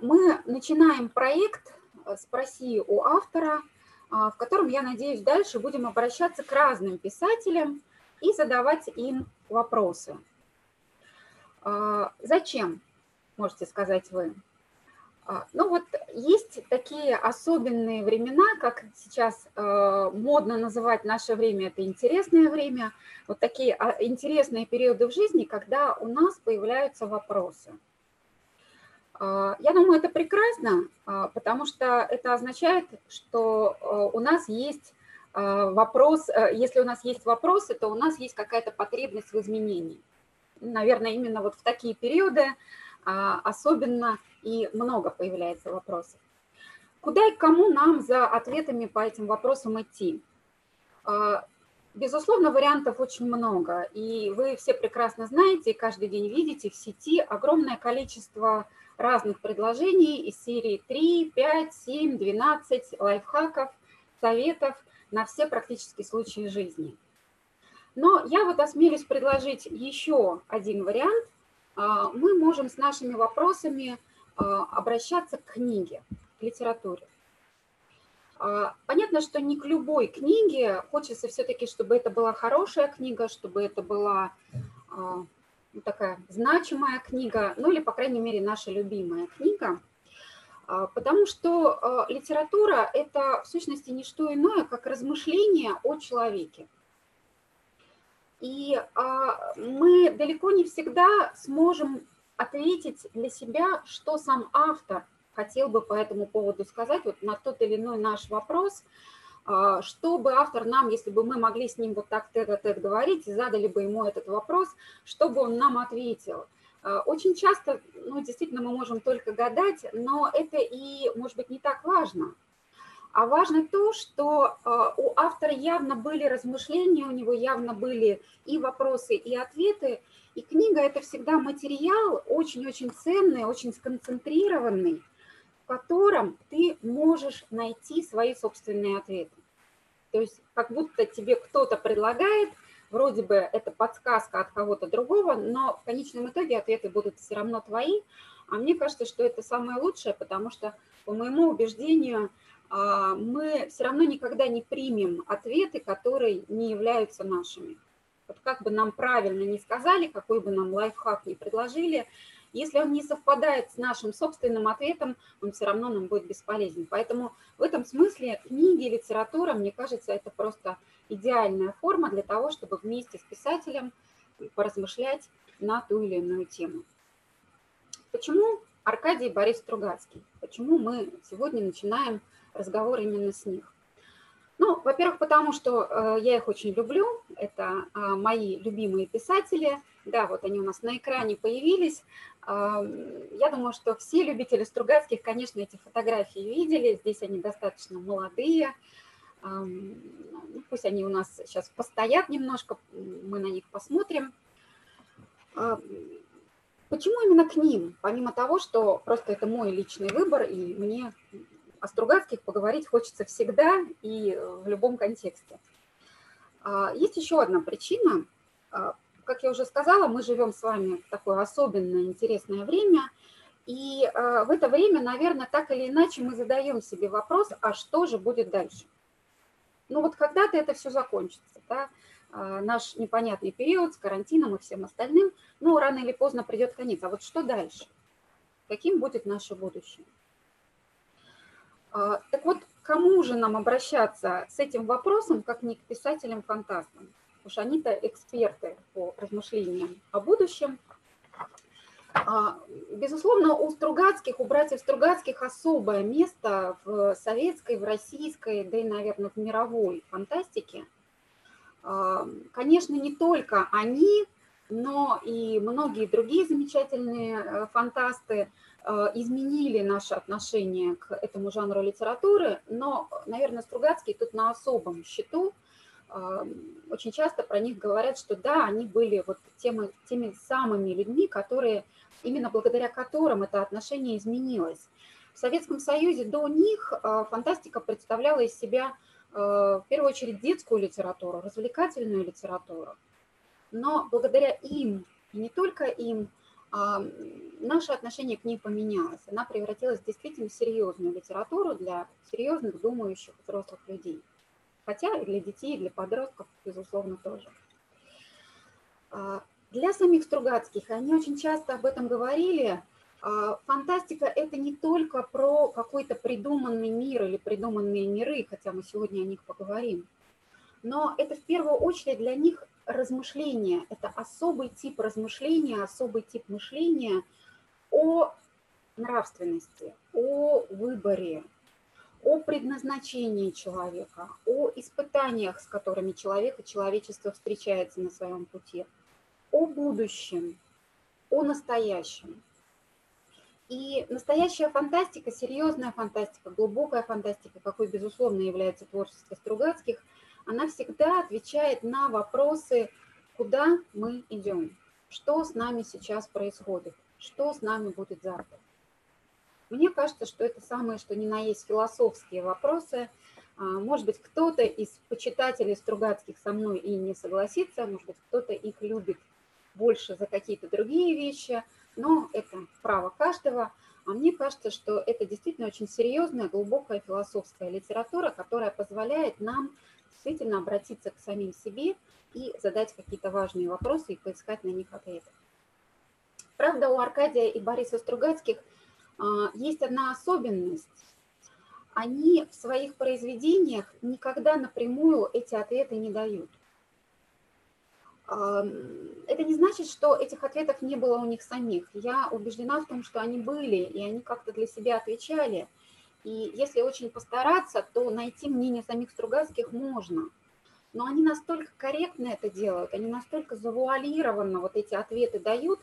мы начинаем проект «Спроси у автора», в котором, я надеюсь, дальше будем обращаться к разным писателям и задавать им вопросы. Зачем, можете сказать вы? Ну вот есть такие особенные времена, как сейчас модно называть наше время, это интересное время, вот такие а, интересные периоды в жизни, когда у нас появляются вопросы. Э, я думаю, это прекрасно, э, потому что это означает, что э, у нас есть вопрос, если у нас есть вопросы, то у нас есть какая-то потребность в изменении. Наверное, именно вот в такие периоды а, особенно и много появляется вопросов. Куда и кому нам за ответами по этим вопросам идти? А, безусловно, вариантов очень много, и вы все прекрасно знаете, каждый день видите в сети огромное количество разных предложений из серии 3, 5, 7, 12 лайфхаков, советов на все практические случаи жизни. Но я вот осмелюсь предложить еще один вариант – а, мы можем с нашими вопросами а, обращаться к книге, к литературе. А, понятно, что не к любой книге, хочется все-таки, чтобы это была хорошая книга, чтобы это была такая значимая книга, ну или, по крайней мере, наша любимая книга, потому что литература – это в сущности не что иное, как размышление о человеке. И а, мы далеко не всегда сможем ответить для себя, что сам автор хотел бы по этому поводу сказать, вот на тот или иной наш вопрос, а, что бы автор нам, если бы мы могли с ним вот так тет-а-тет говорить, и задали бы ему этот вопрос, что бы он нам ответил. А, очень часто, ну, действительно, мы можем только гадать, но это и, может быть, не так важно. А важно то, что а, у автора явно были размышления, у него явно были и вопросы, и ответы. И книга – это всегда материал очень-очень ценный, очень сконцентрированный, котором ты можешь найти свои собственные ответы. То есть как будто тебе кто-то предлагает, вроде бы это подсказка от кого-то другого, но в конечном итоге ответы будут все равно твои. А мне кажется, что это самое лучшее, потому что, по моему убеждению, а, мы все равно никогда не примем ответы, которые не являются нашими. Вот как бы нам правильно не сказали, какой бы нам лайфхак не предложили, если он не совпадает с нашим собственным ответом, он все равно нам будет бесполезен. Поэтому в этом смысле книги, литература, мне кажется, это просто идеальная форма для того, чтобы вместе с писателем поразмышлять на ту или иную тему. Почему Аркадий и Борис Стругацкий? Почему мы сегодня начинаем разговор именно с них. Ну, во-первых, потому что э, я их очень люблю, это э, мои любимые писатели, да, вот они у нас на экране появились. Я думаю, что все любители Стругацких, конечно, эти фотографии видели, здесь они достаточно молодые, ну, пусть они у нас сейчас постоят немножко, мы на них посмотрим. Почему именно к ним? Помимо того, что просто это мой личный выбор, и мне о Стругацких поговорить хочется всегда и в любом контексте. А, есть еще одна причина. Как я уже сказала, мы живем с вами в такое особенное интересное время, и а, в это время, наверное, так или иначе мы задаем себе вопрос, а что же будет дальше? Ну вот когда-то это все закончится, да? наш непонятный период с карантином и всем остальным, ну рано или поздно придет конец. А вот что дальше? Каким будет наше будущее? А, так вот, кому же нам обращаться с этим вопросом, как не к писателям-фантастам? Что они-то эксперты по размышлениям о будущем. А, безусловно, у Стругацких, у братьев Стругацких особое место в советской, в российской, да и, наверное, в мировой фантастике. А, конечно, не только они, но и многие другие замечательные э, фантасты – Э, изменили наше отношение к этому жанру литературы, но, наверное, Стругацкий тут на особом счету. Очень часто про них говорят, что да, они были вот теми, теми самыми людьми, которые, именно благодаря которым это отношение изменилось. В Советском Союзе до них э, фантастика представляла из себя в первую очередь детскую литературу, развлекательную литературу. Но благодаря им, и не только им, наше отношение к ней поменялось. Она превратилась в действительно серьезную литературу для серьезных, думающих взрослых людей. Хотя и для детей, и для подростков, безусловно, тоже. А, для самих Стругацких, они очень часто об этом говорили, а, фантастика – это не только про какой-то придуманный мир или придуманные миры, хотя мы сегодня о них поговорим, но это в первую очередь для них размышления, это особый тип размышления, особый тип мышления о нравственности, о выборе, о предназначении человека, о испытаниях, с которыми человек и человечество встречается на своем пути, о будущем, о настоящем. И настоящая фантастика, серьезная фантастика, глубокая фантастика, какой, безусловно, является творчество Стругацких, она всегда отвечает на вопросы, куда мы идем, что с нами сейчас происходит, что с нами будет завтра. Мне кажется, что это самое, что ни на есть философские вопросы. А, может быть, кто-то из почитателей Стругацких со мной и не согласится, может быть, кто-то их любит больше за какие-то другие вещи, но это право каждого. А мне кажется, что это действительно очень серьезная, глубокая философская литература, которая позволяет нам действительно обратиться к самим себе и задать какие-то важные вопросы и поискать на них ответы. Правда, у Аркадия и Бориса Стругацких – есть одна особенность. Они в своих произведениях никогда напрямую эти ответы не дают. Это не значит, что этих ответов не было у них самих. Я убеждена в том, что они были, и они как-то для себя отвечали. И если очень постараться, то найти мнение самих Стругацких можно. Но они настолько корректно это делают, они настолько завуалированно вот эти ответы дают,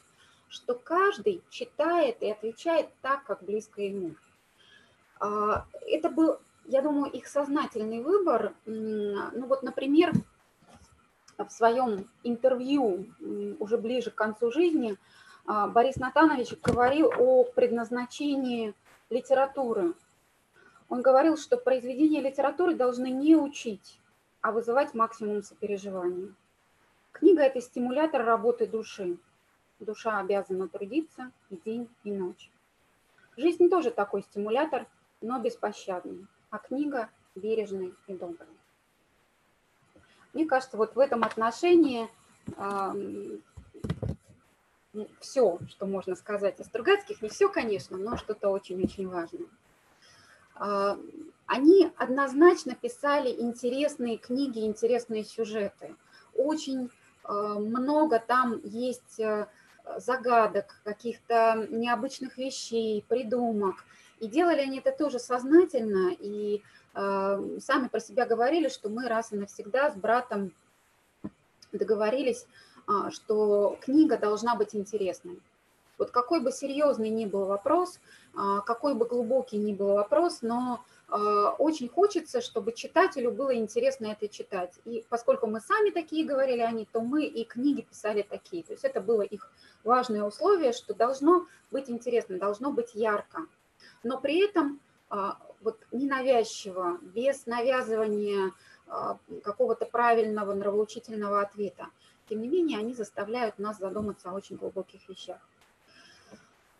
что каждый читает и отвечает так, как близко ему. А, это был, я думаю, их сознательный выбор. Ну вот, например, в своем интервью уже ближе к концу жизни а, Борис Натанович говорил о предназначении литературы. Он говорил, что произведения литературы должны не учить, а вызывать максимум сопереживания. Книга – это стимулятор работы души. Душа обязана трудиться и день, и ночь. Жизнь тоже такой стимулятор, но беспощадный, а книга бережный и добрый. Мне кажется, вот в этом отношении э, все, что можно сказать о Стругацких, не все, конечно, но что-то очень-очень важное. Э, они однозначно писали интересные книги, интересные сюжеты. Очень э, много там есть э, загадок, каких-то необычных вещей, придумок. И делали они это тоже сознательно, и э, сами про себя говорили, что мы раз и навсегда с братом договорились, э, что книга должна быть интересной. Вот какой бы серьезный ни был вопрос, э, какой бы глубокий ни был вопрос, но очень хочется, чтобы читателю было интересно это читать. И поскольку мы сами такие говорили они, то мы и книги писали такие. То есть это было их важное условие, что должно быть интересно, должно быть ярко. Но при этом а, вот ненавязчиво, без навязывания а, какого-то правильного нравоучительного ответа. Тем не менее, они заставляют нас задуматься о очень глубоких вещах.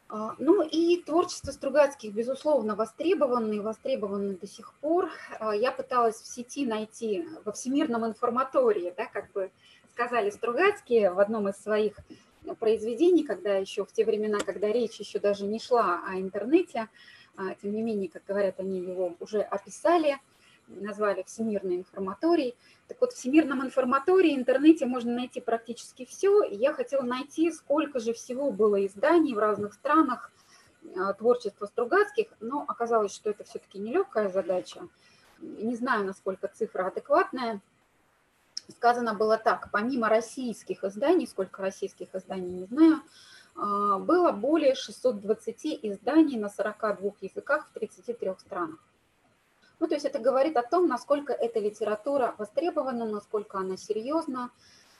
А, ну и творчество Стругацких, безусловно, востребовано и востребовано до сих пор. А, я пыталась в сети найти во всемирном информатории, да, как бы сказали Стругацкие в одном из своих произведений, когда еще в те времена, когда речь еще даже не шла о интернете, а, тем не менее, как говорят, они его уже описали, назвали Всемирный информаторий. Так вот, в Всемирном информатории, интернете можно найти практически все. И я хотела найти, сколько же всего было изданий в разных странах а, творчества Стругацких, но оказалось, что это все-таки нелегкая задача. Не знаю, насколько цифра адекватная. Сказано было так, помимо российских изданий, сколько российских изданий, не знаю, а, было более 620 изданий на 42 языках в 33 странах. Ну, то есть это говорит о том, насколько эта литература востребована, насколько она серьезна,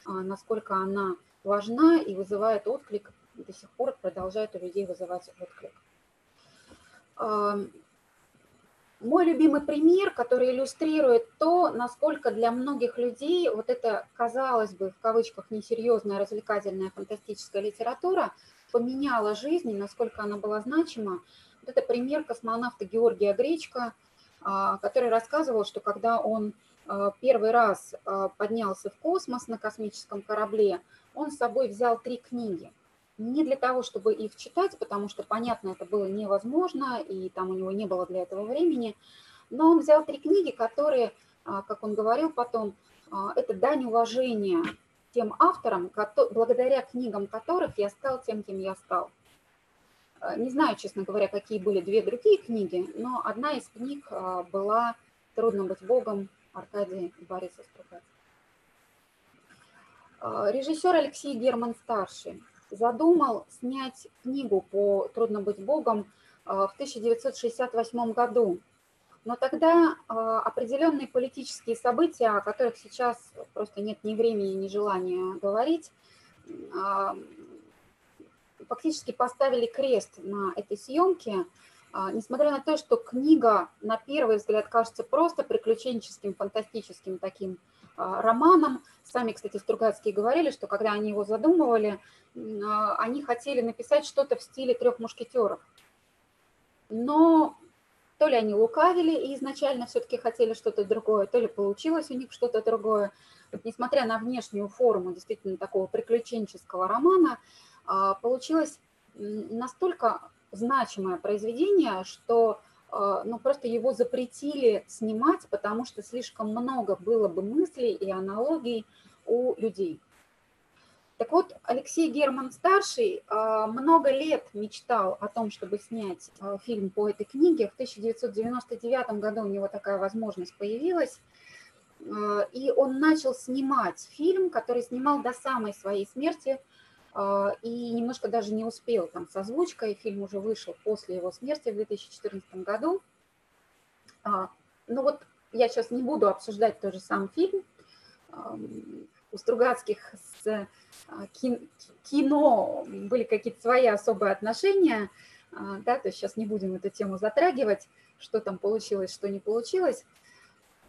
а, насколько она важна и вызывает отклик, до сих пор продолжает у людей вызывать отклик. Мой любимый пример, который иллюстрирует то, насколько для многих людей вот эта, казалось бы, в кавычках, несерьезная, развлекательная, фантастическая литература поменяла жизнь и насколько она была значима, вот это пример космонавта Георгия Гречка, а, который рассказывал, что когда он а, первый раз а, поднялся в космос на космическом корабле, он с собой взял три книги. Не для того, чтобы их читать, потому что, понятно, это было невозможно, и там у него не было для этого времени, но он взял три книги, которые, как он говорил потом, это дань уважения тем авторам, благодаря книгам которых я стал тем, кем я стал. Не знаю, честно говоря, какие были две другие книги, но одна из книг была «Трудно быть Богом» Аркадий Борисов Стругацкий. Режиссер Алексей Герман Старший задумал снять книгу по «Трудно быть Богом» в 1968 году. Но тогда определенные политические события, о которых сейчас просто нет ни времени, ни желания говорить, фактически поставили крест на этой съемке – а, несмотря на то, что книга на первый взгляд кажется просто приключенческим, фантастическим таким а, романом, сами, кстати, Стругацкие говорили, что когда они его задумывали, а, они хотели написать что-то в стиле трех мушкетеров. Но то ли они лукавили и изначально все-таки хотели что-то другое, то ли получилось у них что-то другое. Несмотря на внешнюю форму действительно такого приключенческого романа, получилось настолько значимое произведение, что э, ну, просто его запретили снимать, потому что слишком много было бы мыслей и аналогий у людей. Так вот, Алексей Герман-старший э, много лет мечтал о том, чтобы снять фильм по этой книге. В 1999 году у него такая возможность появилась. И он начал снимать фильм, который снимал до самой своей смерти – а, и немножко даже не успел там с озвучкой, фильм уже вышел после его смерти в 2014 году. А, ну вот я сейчас не буду обсуждать тоже сам фильм. У Стругацких с а, кино были какие-то свои особые отношения, да, то есть сейчас не будем эту тему затрагивать, что там получилось, что не получилось.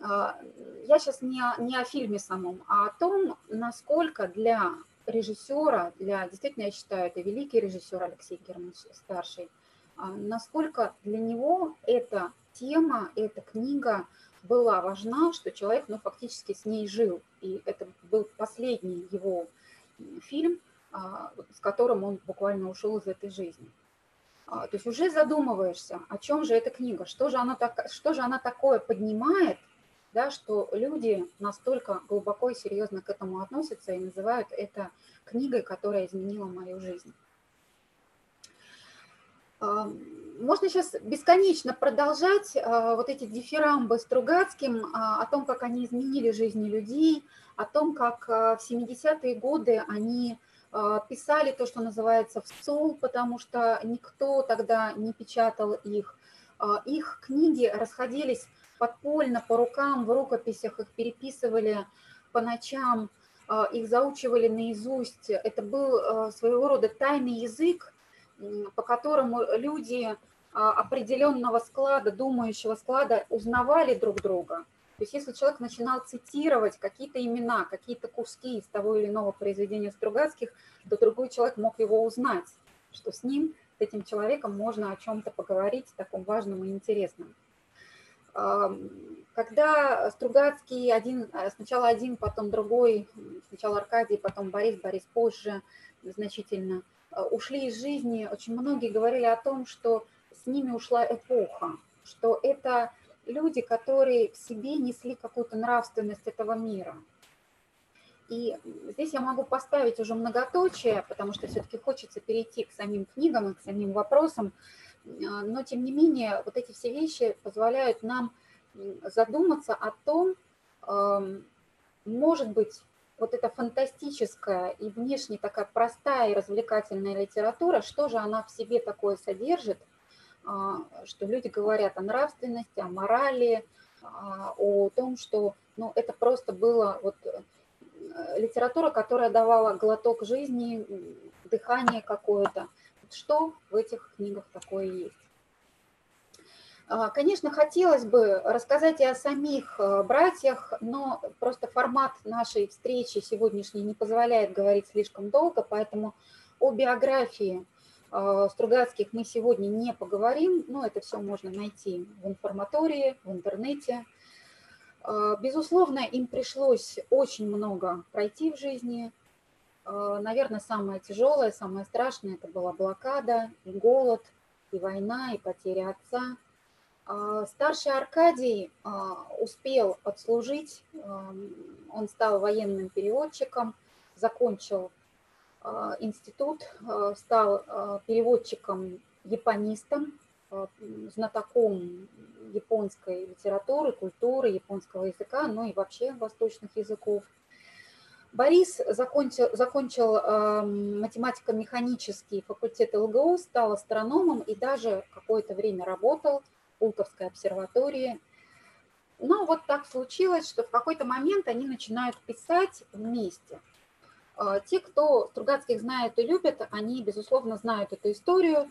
Я сейчас не не о фильме самом, а о том, насколько для режиссера, для, действительно, я считаю, это великий режиссер Алексей Герман старший, а, насколько для него эта тема, эта книга была важна, что человек, ну, фактически с ней жил. И это был последний его фильм, а, с которым он буквально ушел из этой жизни. А, то есть уже задумываешься, о чем же эта книга, что же она, так, что же она такое поднимает, да, что люди настолько глубоко и серьезно к этому относятся и называют это книгой, которая изменила мою жизнь. А, можно сейчас бесконечно продолжать а, вот эти дифирамбы Стругацким а, о том, как они изменили жизни людей, о том, как в 70-е годы они писали то, что называется в СОЛ, потому что никто тогда не печатал их. Их книги расходились подпольно по рукам, в рукописях их переписывали по ночам, а, их заучивали наизусть. Это был а, своего рода тайный язык, по которому люди а, определенного склада, думающего склада узнавали друг друга. То есть если человек начинал цитировать какие-то имена, какие-то куски из того или иного произведения Стругацких, то другой человек мог его узнать, что с ним, с этим человеком можно о чем-то поговорить таком важном и интересном. Когда Стругацкий один, э, сначала один, потом другой, сначала Аркадий, потом Борис, Борис позже значительно, э, ушли из жизни, очень многие говорили о том, что с ними ушла эпоха, что это люди, которые в себе несли какую-то нравственность этого мира. И здесь я могу поставить уже многоточие, потому что все-таки хочется перейти к самим книгам и к самим вопросам. А, но тем не менее вот эти все вещи позволяют нам задуматься о том, может быть, вот эта фантастическая и внешне такая простая и развлекательная литература, что же она в себе такое содержит, а, что люди говорят о нравственности, о морали, а, о том, что ну, это просто было вот э, литература, которая давала глоток жизни, дыхание какое-то что в этих книгах такое есть. А, конечно, хотелось бы рассказать и о самих э, братьях, но просто формат нашей встречи сегодняшней не позволяет говорить слишком долго, поэтому о биографии Стругацких мы сегодня не поговорим, но это все можно найти в информатории, в интернете. Безусловно, им пришлось очень много пройти в жизни. Наверное, самое тяжелое, самое страшное – это была блокада, и голод, и война, и потеря отца – а, старший Аркадий а, успел отслужить, он стал военным переводчиком, закончил а, институт, стал переводчиком-японистом, знатоком японской литературы, культуры, японского языка, ну и вообще восточных языков. Борис закончил, закончил э, математико-механический факультет ЛГУ, стал астрономом и даже какое-то время работал – Пулковской обсерватории. Но вот так случилось, что в какой-то момент они начинают писать вместе. А, те, кто Стругацких знает и любит, они, безусловно, знают эту историю.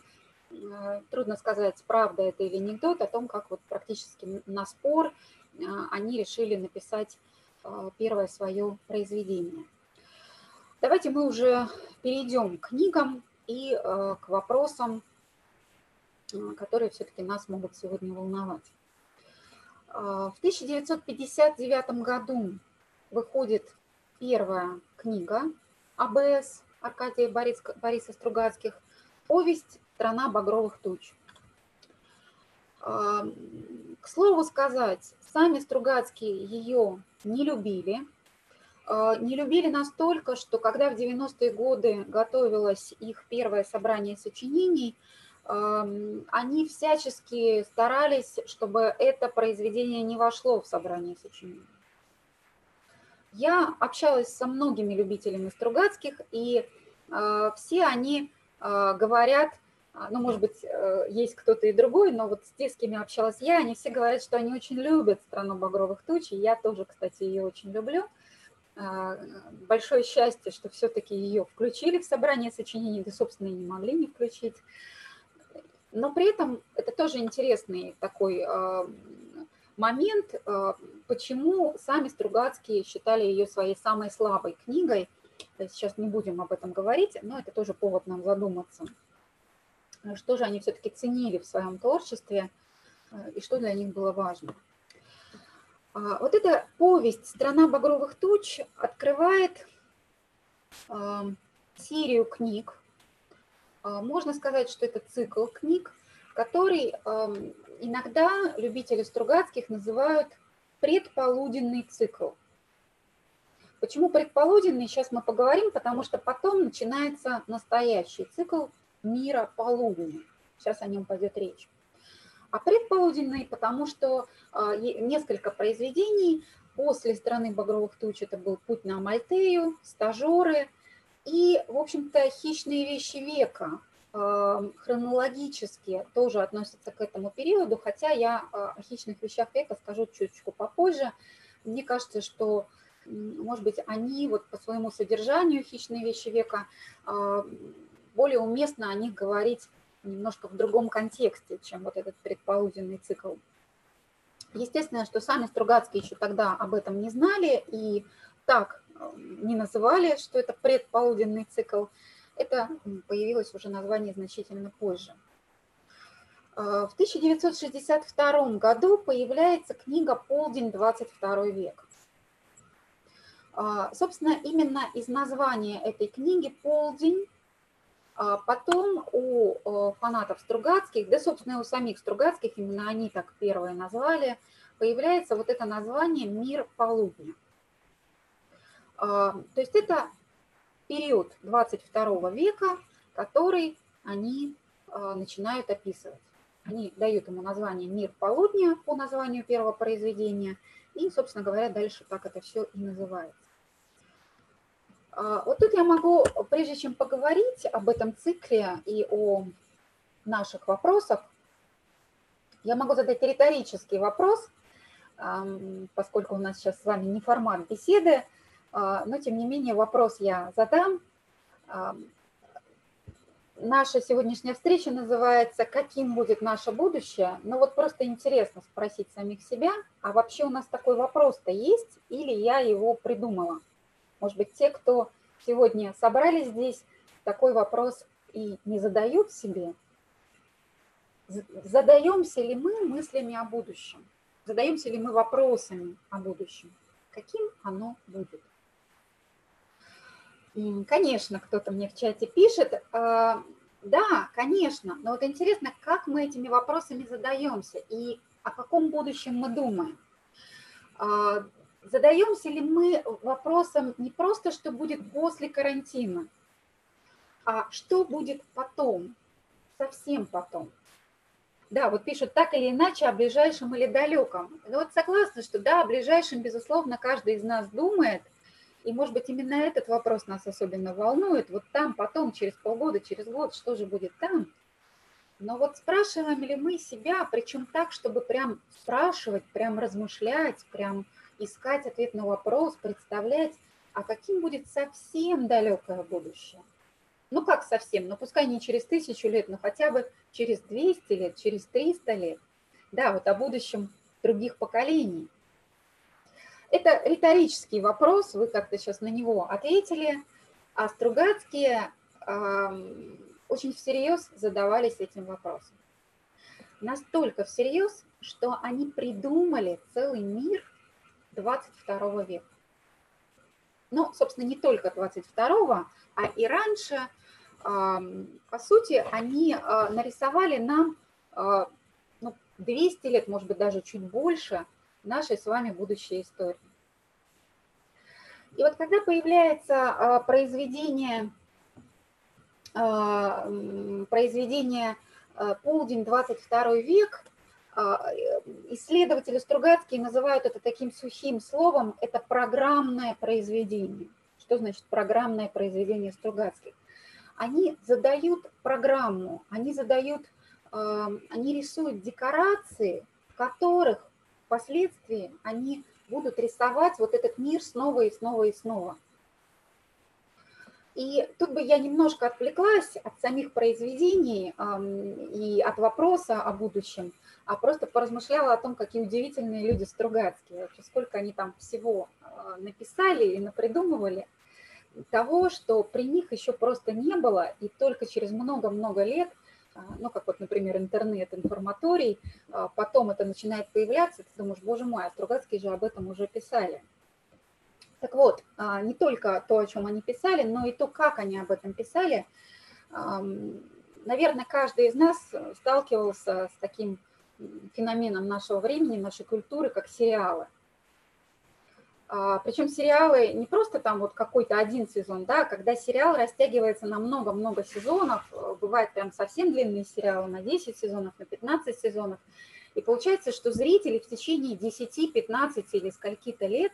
А, трудно сказать, правда это или анекдот, о том, как вот практически на спор а, они решили написать первое свое произведение. Давайте мы уже перейдем к книгам и к вопросам Э, которые все-таки нас могут сегодня волновать. В 1959 году выходит первая книга АБС Аркадия Борис, Бориса Стругацких «Повесть «Страна багровых туч». К слову сказать, сами Стругацкие ее не любили. А, не любили настолько, что когда в 90-е годы готовилось их первое собрание сочинений – они всячески старались, чтобы это произведение не вошло в собрание сочинений. Я общалась со многими любителями Стругацких, и а, все они а, говорят, ну, может быть, э, есть кто-то и другой, но вот те, с кем я общалась я, они все говорят, что они очень любят «Страну багровых туч», и я тоже, кстати, ее очень люблю. Большое счастье, что все-таки ее включили в собрание сочинений, да, собственно, и не могли не включить. Но при этом это тоже интересный такой а, момент, а, почему сами Стругацкие считали ее своей самой слабой книгой. Сейчас не будем об этом говорить, но это тоже повод нам задуматься. Что же они все-таки ценили в своем творчестве а, и что для них было важно. Вот эта повесть «Страна багровых туч» открывает серию книг, а, можно сказать, что это цикл книг, который иногда любители Стругацких называют предполуденный цикл. Почему предполуденный, сейчас мы поговорим, потому что потом начинается настоящий цикл мира полудня. Сейчас о нем пойдет речь. А предполуденный, потому что а, несколько произведений после «Страны багровых туч» это был «Путь на Амальтею», «Стажеры», и, в общем-то, хищные вещи века хронологически тоже относятся к этому периоду, хотя я а, о хищных вещах века скажу чуть-чуть попозже. Мне кажется, что, может быть, они вот по своему содержанию, хищные вещи века, а, более уместно о них говорить немножко в другом контексте, чем вот этот предполуденный цикл. Естественно, что сами Стругацкие еще тогда об этом не знали, и так не называли, что это предполуденный цикл. Это появилось уже название значительно позже. А, в 1962 году появляется книга «Полдень, 22 век». А, собственно, именно из названия этой книги «Полдень» потом у фанатов Стругацких, да, собственно, у самих Стругацких, именно они так первые назвали, появляется вот это название «Мир полудня». А, то есть это период 22 века, который они а, начинают описывать. Они дают ему название «Мир полудня» по названию первого произведения, и, собственно говоря, дальше так это все и называется. А, вот тут я могу, прежде чем поговорить об этом цикле и о наших вопросах, я могу задать риторический вопрос, поскольку у нас сейчас с вами не формат беседы, а, но тем не менее вопрос я задам. Наша сегодняшняя встреча называется «Каким будет наше будущее?». Ну вот просто интересно спросить самих себя, а вообще у нас такой вопрос-то есть или я его придумала? Может быть, те, кто сегодня собрались здесь, такой вопрос и не задают себе, задаемся ли мы мыслями о будущем, задаемся ли мы вопросами о будущем, каким оно будет. Конечно, кто-то мне в чате пишет, а, да, конечно, но вот интересно, как мы этими вопросами задаемся и о каком будущем мы думаем. Задаемся ли мы вопросом не просто, что будет после карантина, а что будет потом, совсем потом. Да, вот пишут так или иначе о ближайшем или далеком. Ну вот согласна, что да, о ближайшем, безусловно, каждый из нас думает, и, может быть, именно этот вопрос нас особенно волнует. Вот там, потом, через полгода, через год, что же будет там? Но вот спрашиваем ли мы себя, причем так, чтобы прям спрашивать, прям размышлять, прям искать ответ на вопрос, представлять, а каким будет совсем далекое будущее? Ну как совсем? Ну пускай не через тысячу лет, но хотя бы через 200 лет, через 300 лет. Да, вот о будущем других поколений. Это риторический вопрос, вы как-то сейчас на него ответили, а Стругацкие э, очень всерьез задавались этим вопросом. Настолько всерьез, что они придумали целый мир 22 века. Ну, собственно, не только 22, а и раньше – по сути, они а, нарисовали нам а, ну, 200 лет, может быть, даже чуть больше нашей с вами будущей истории. И вот когда появляется а, произведение, произведение «Полдень, 22 век», исследователи Стругацкие называют это таким сухим словом, это программное произведение. Что значит программное произведение Стругацких? они задают программу, они задают, они рисуют декорации, в которых впоследствии они будут рисовать вот этот мир снова и снова и снова. И тут бы я немножко отвлеклась от самих произведений и от вопроса о будущем, а просто поразмышляла о том, какие удивительные люди Стругацкие, вообще сколько они там всего а, написали и напридумывали – того, что при них еще просто не было, и только через много-много лет, а, ну, как вот, например, интернет, информаторий, а, потом это начинает появляться, ты думаешь, боже мой, а Стругацкие же об этом уже писали. Так вот, не только то, о чем они писали, но и то, как они об этом писали. Наверное, каждый из нас сталкивался с таким феноменом нашего времени, нашей культуры, как сериалы – а, Причем сериалы не просто там вот какой-то один сезон, да, когда сериал растягивается на много-много сезонов, э, бывает прям совсем длинные сериалы на 10 сезонов, на 15 сезонов, и получается, что зрители в течение 10, 15 или скольки-то лет,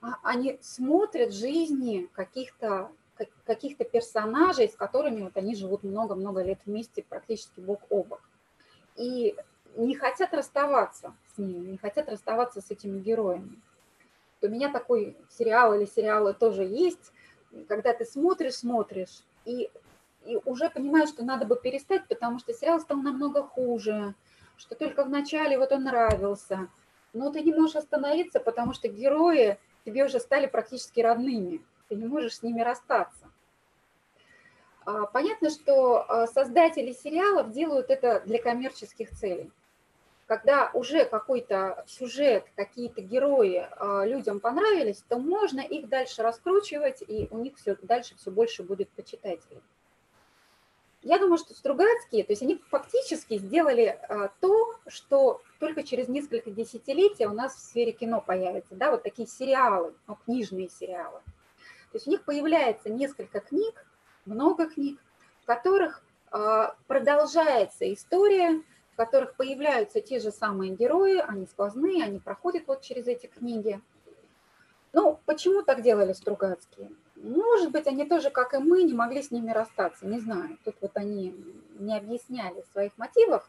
а, они смотрят жизни каких-то каких-то персонажей, с которыми вот они живут много-много лет вместе, практически бок о бок. И не хотят расставаться с ними, не хотят расставаться с этими героями. У меня такой сериал или сериалы тоже есть, когда ты смотришь, смотришь, и, и уже понимаешь, что надо бы перестать, потому что сериал стал намного хуже, что только в начале вот он нравился, но ты не можешь остановиться, потому что герои тебе уже стали практически родными, ты не можешь с ними расстаться. А, понятно, что а, создатели сериалов делают это для коммерческих целей когда уже какой-то сюжет, какие-то герои а, людям понравились, то можно их дальше раскручивать, и у них все, дальше все больше будет почитателей. Я думаю, что Стругацкие, то есть они фактически сделали а, то, что только через несколько десятилетий у нас в сфере кино появится, да, вот такие сериалы, ну, книжные сериалы. То есть у них появляется несколько книг, много книг, в которых а, продолжается история, в которых появляются те же самые герои, они сквозные, они проходят вот через эти книги. Ну, почему так делали Стругацкие? Может быть, они тоже, как и мы, не могли с ними расстаться, не знаю. Тут вот они не объясняли своих мотивов.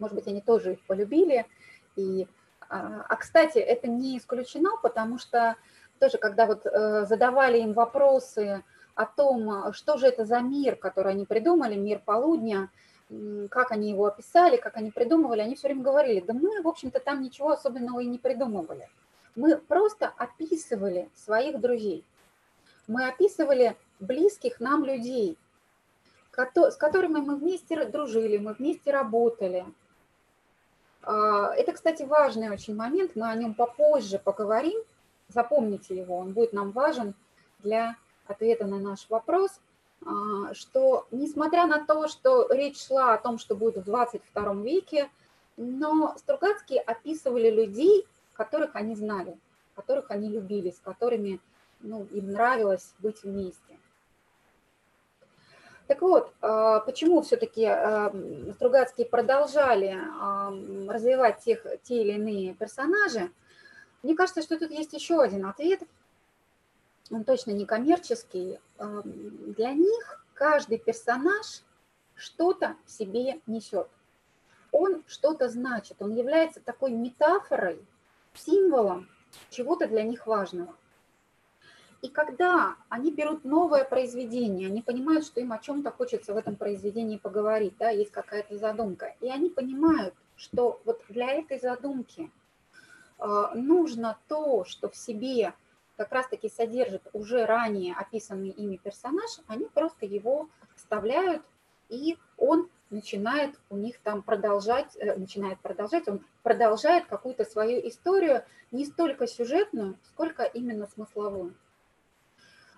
Может быть, они тоже их полюбили. И, а, а кстати, это не исключено, потому что тоже, когда вот э, задавали им вопросы о том, что же это за мир, который они придумали, мир полудня, как они его описали, как они придумывали, они все время говорили, да мы, в общем-то, там ничего особенного и не придумывали. Мы просто описывали своих друзей. Мы описывали близких нам людей, с которыми мы вместе дружили, мы вместе работали. А, это, кстати, важный очень момент, мы о нем попозже поговорим, запомните его, он будет нам важен для ответа на наш вопрос, что несмотря на то, что речь шла о том, что будет в 22 веке, но Стругацкие описывали людей, которых они знали, которых они любили, с которыми ну, им нравилось быть вместе. Так вот, а, почему все-таки а, Стругацкие продолжали развивать тех, те или иные персонажи? Мне кажется, что тут есть еще один ответ. Он точно не коммерческий. Для них каждый персонаж что-то себе несет. Он что-то значит, он является такой метафорой, символом чего-то для них важного. И когда они берут новое произведение, они понимают, что им о чем-то хочется в этом произведении поговорить, да, есть какая-то задумка, и они понимают, что вот для этой задумки э, нужно то, что в себе как раз-таки содержит уже ранее описанный ими персонаж, они просто его вставляют, и он начинает у них там продолжать, э, начинает продолжать, он продолжает какую-то свою историю, не столько сюжетную, сколько именно смысловую.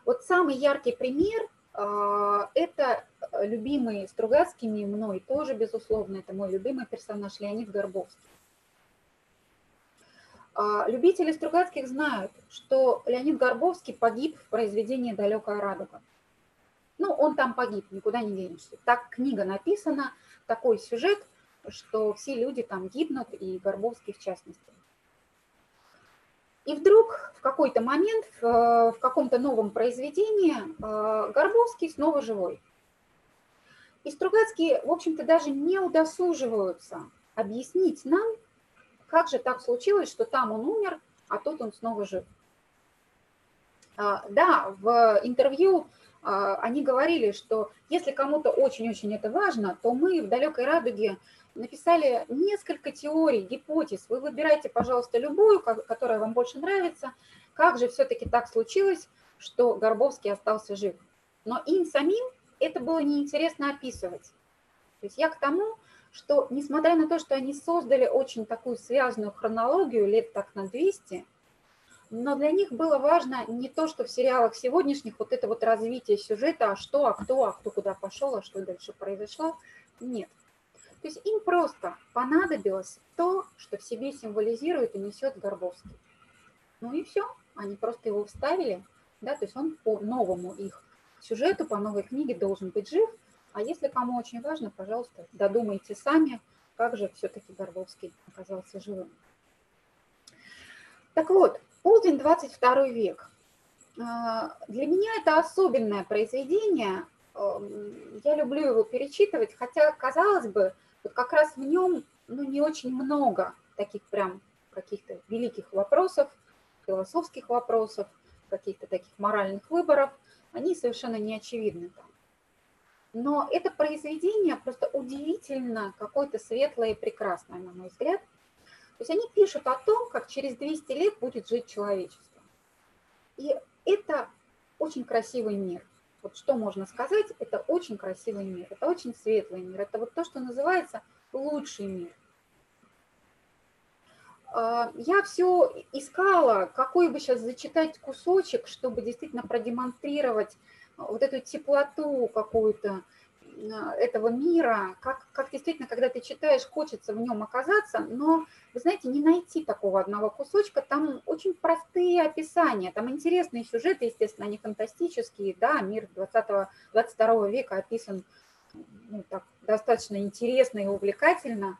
Вот самый яркий пример а, – это любимый Стругацкими мной, тоже, безусловно, это мой любимый персонаж Леонид Горбовский. А, любители Стругацких знают, что Леонид Горбовский погиб в произведении «Далекая радуга». Ну, он там погиб, никуда не денешься. Так книга написана, такой сюжет, что все люди там гибнут, и Горбовский в частности. И вдруг в какой-то момент, в каком-то новом произведении э, Горбовский снова живой. И Стругацкие, в общем-то, даже не удосуживаются объяснить нам, как же так случилось, что там он умер, а тут он снова жив. А, да, в интервью а, они говорили, что если кому-то очень-очень это важно, то мы в «Далекой радуге» написали несколько теорий, гипотез. Вы выбирайте, пожалуйста, любую, которая вам больше нравится. Как же все-таки так случилось, что Горбовский остался жив? Но им самим это было неинтересно описывать. То есть я к тому, что несмотря на то, что они создали очень такую связанную хронологию лет так на 200, но для них было важно не то, что в сериалах сегодняшних вот это вот развитие сюжета, а что, а кто, а кто куда пошел, а что дальше произошло. Нет. То есть им просто понадобилось то, что в себе символизирует и несет Горбовский. Ну и все, они просто его вставили, да, то есть он по новому их сюжету, по новой книге должен быть жив, а если кому очень важно, пожалуйста, додумайте сами, как же все-таки Горбовский оказался живым. Так вот, Полдень, 22 век. А, для меня это особенное произведение. Я люблю его перечитывать, хотя, казалось бы, вот как раз в нем ну, не очень много таких прям каких-то великих вопросов, философских вопросов, каких-то таких моральных выборов. Они совершенно не очевидны там. Но это произведение просто удивительно какое-то светлое и прекрасное, на мой взгляд – то есть они пишут о том, как через 200 лет будет жить человечество. И это очень красивый мир. Вот что можно сказать, это очень красивый мир, это очень светлый мир, это вот то, что называется лучший мир. А, я все искала, какой бы сейчас зачитать кусочек, чтобы действительно продемонстрировать вот эту теплоту какую-то, а, этого мира, как, как действительно, когда ты читаешь, хочется в нем оказаться, но, вы знаете, не найти такого одного кусочка, там очень простые описания, там интересные сюжеты, естественно, они фантастические, да, мир 20-22 века описан ну, так, достаточно интересно и увлекательно,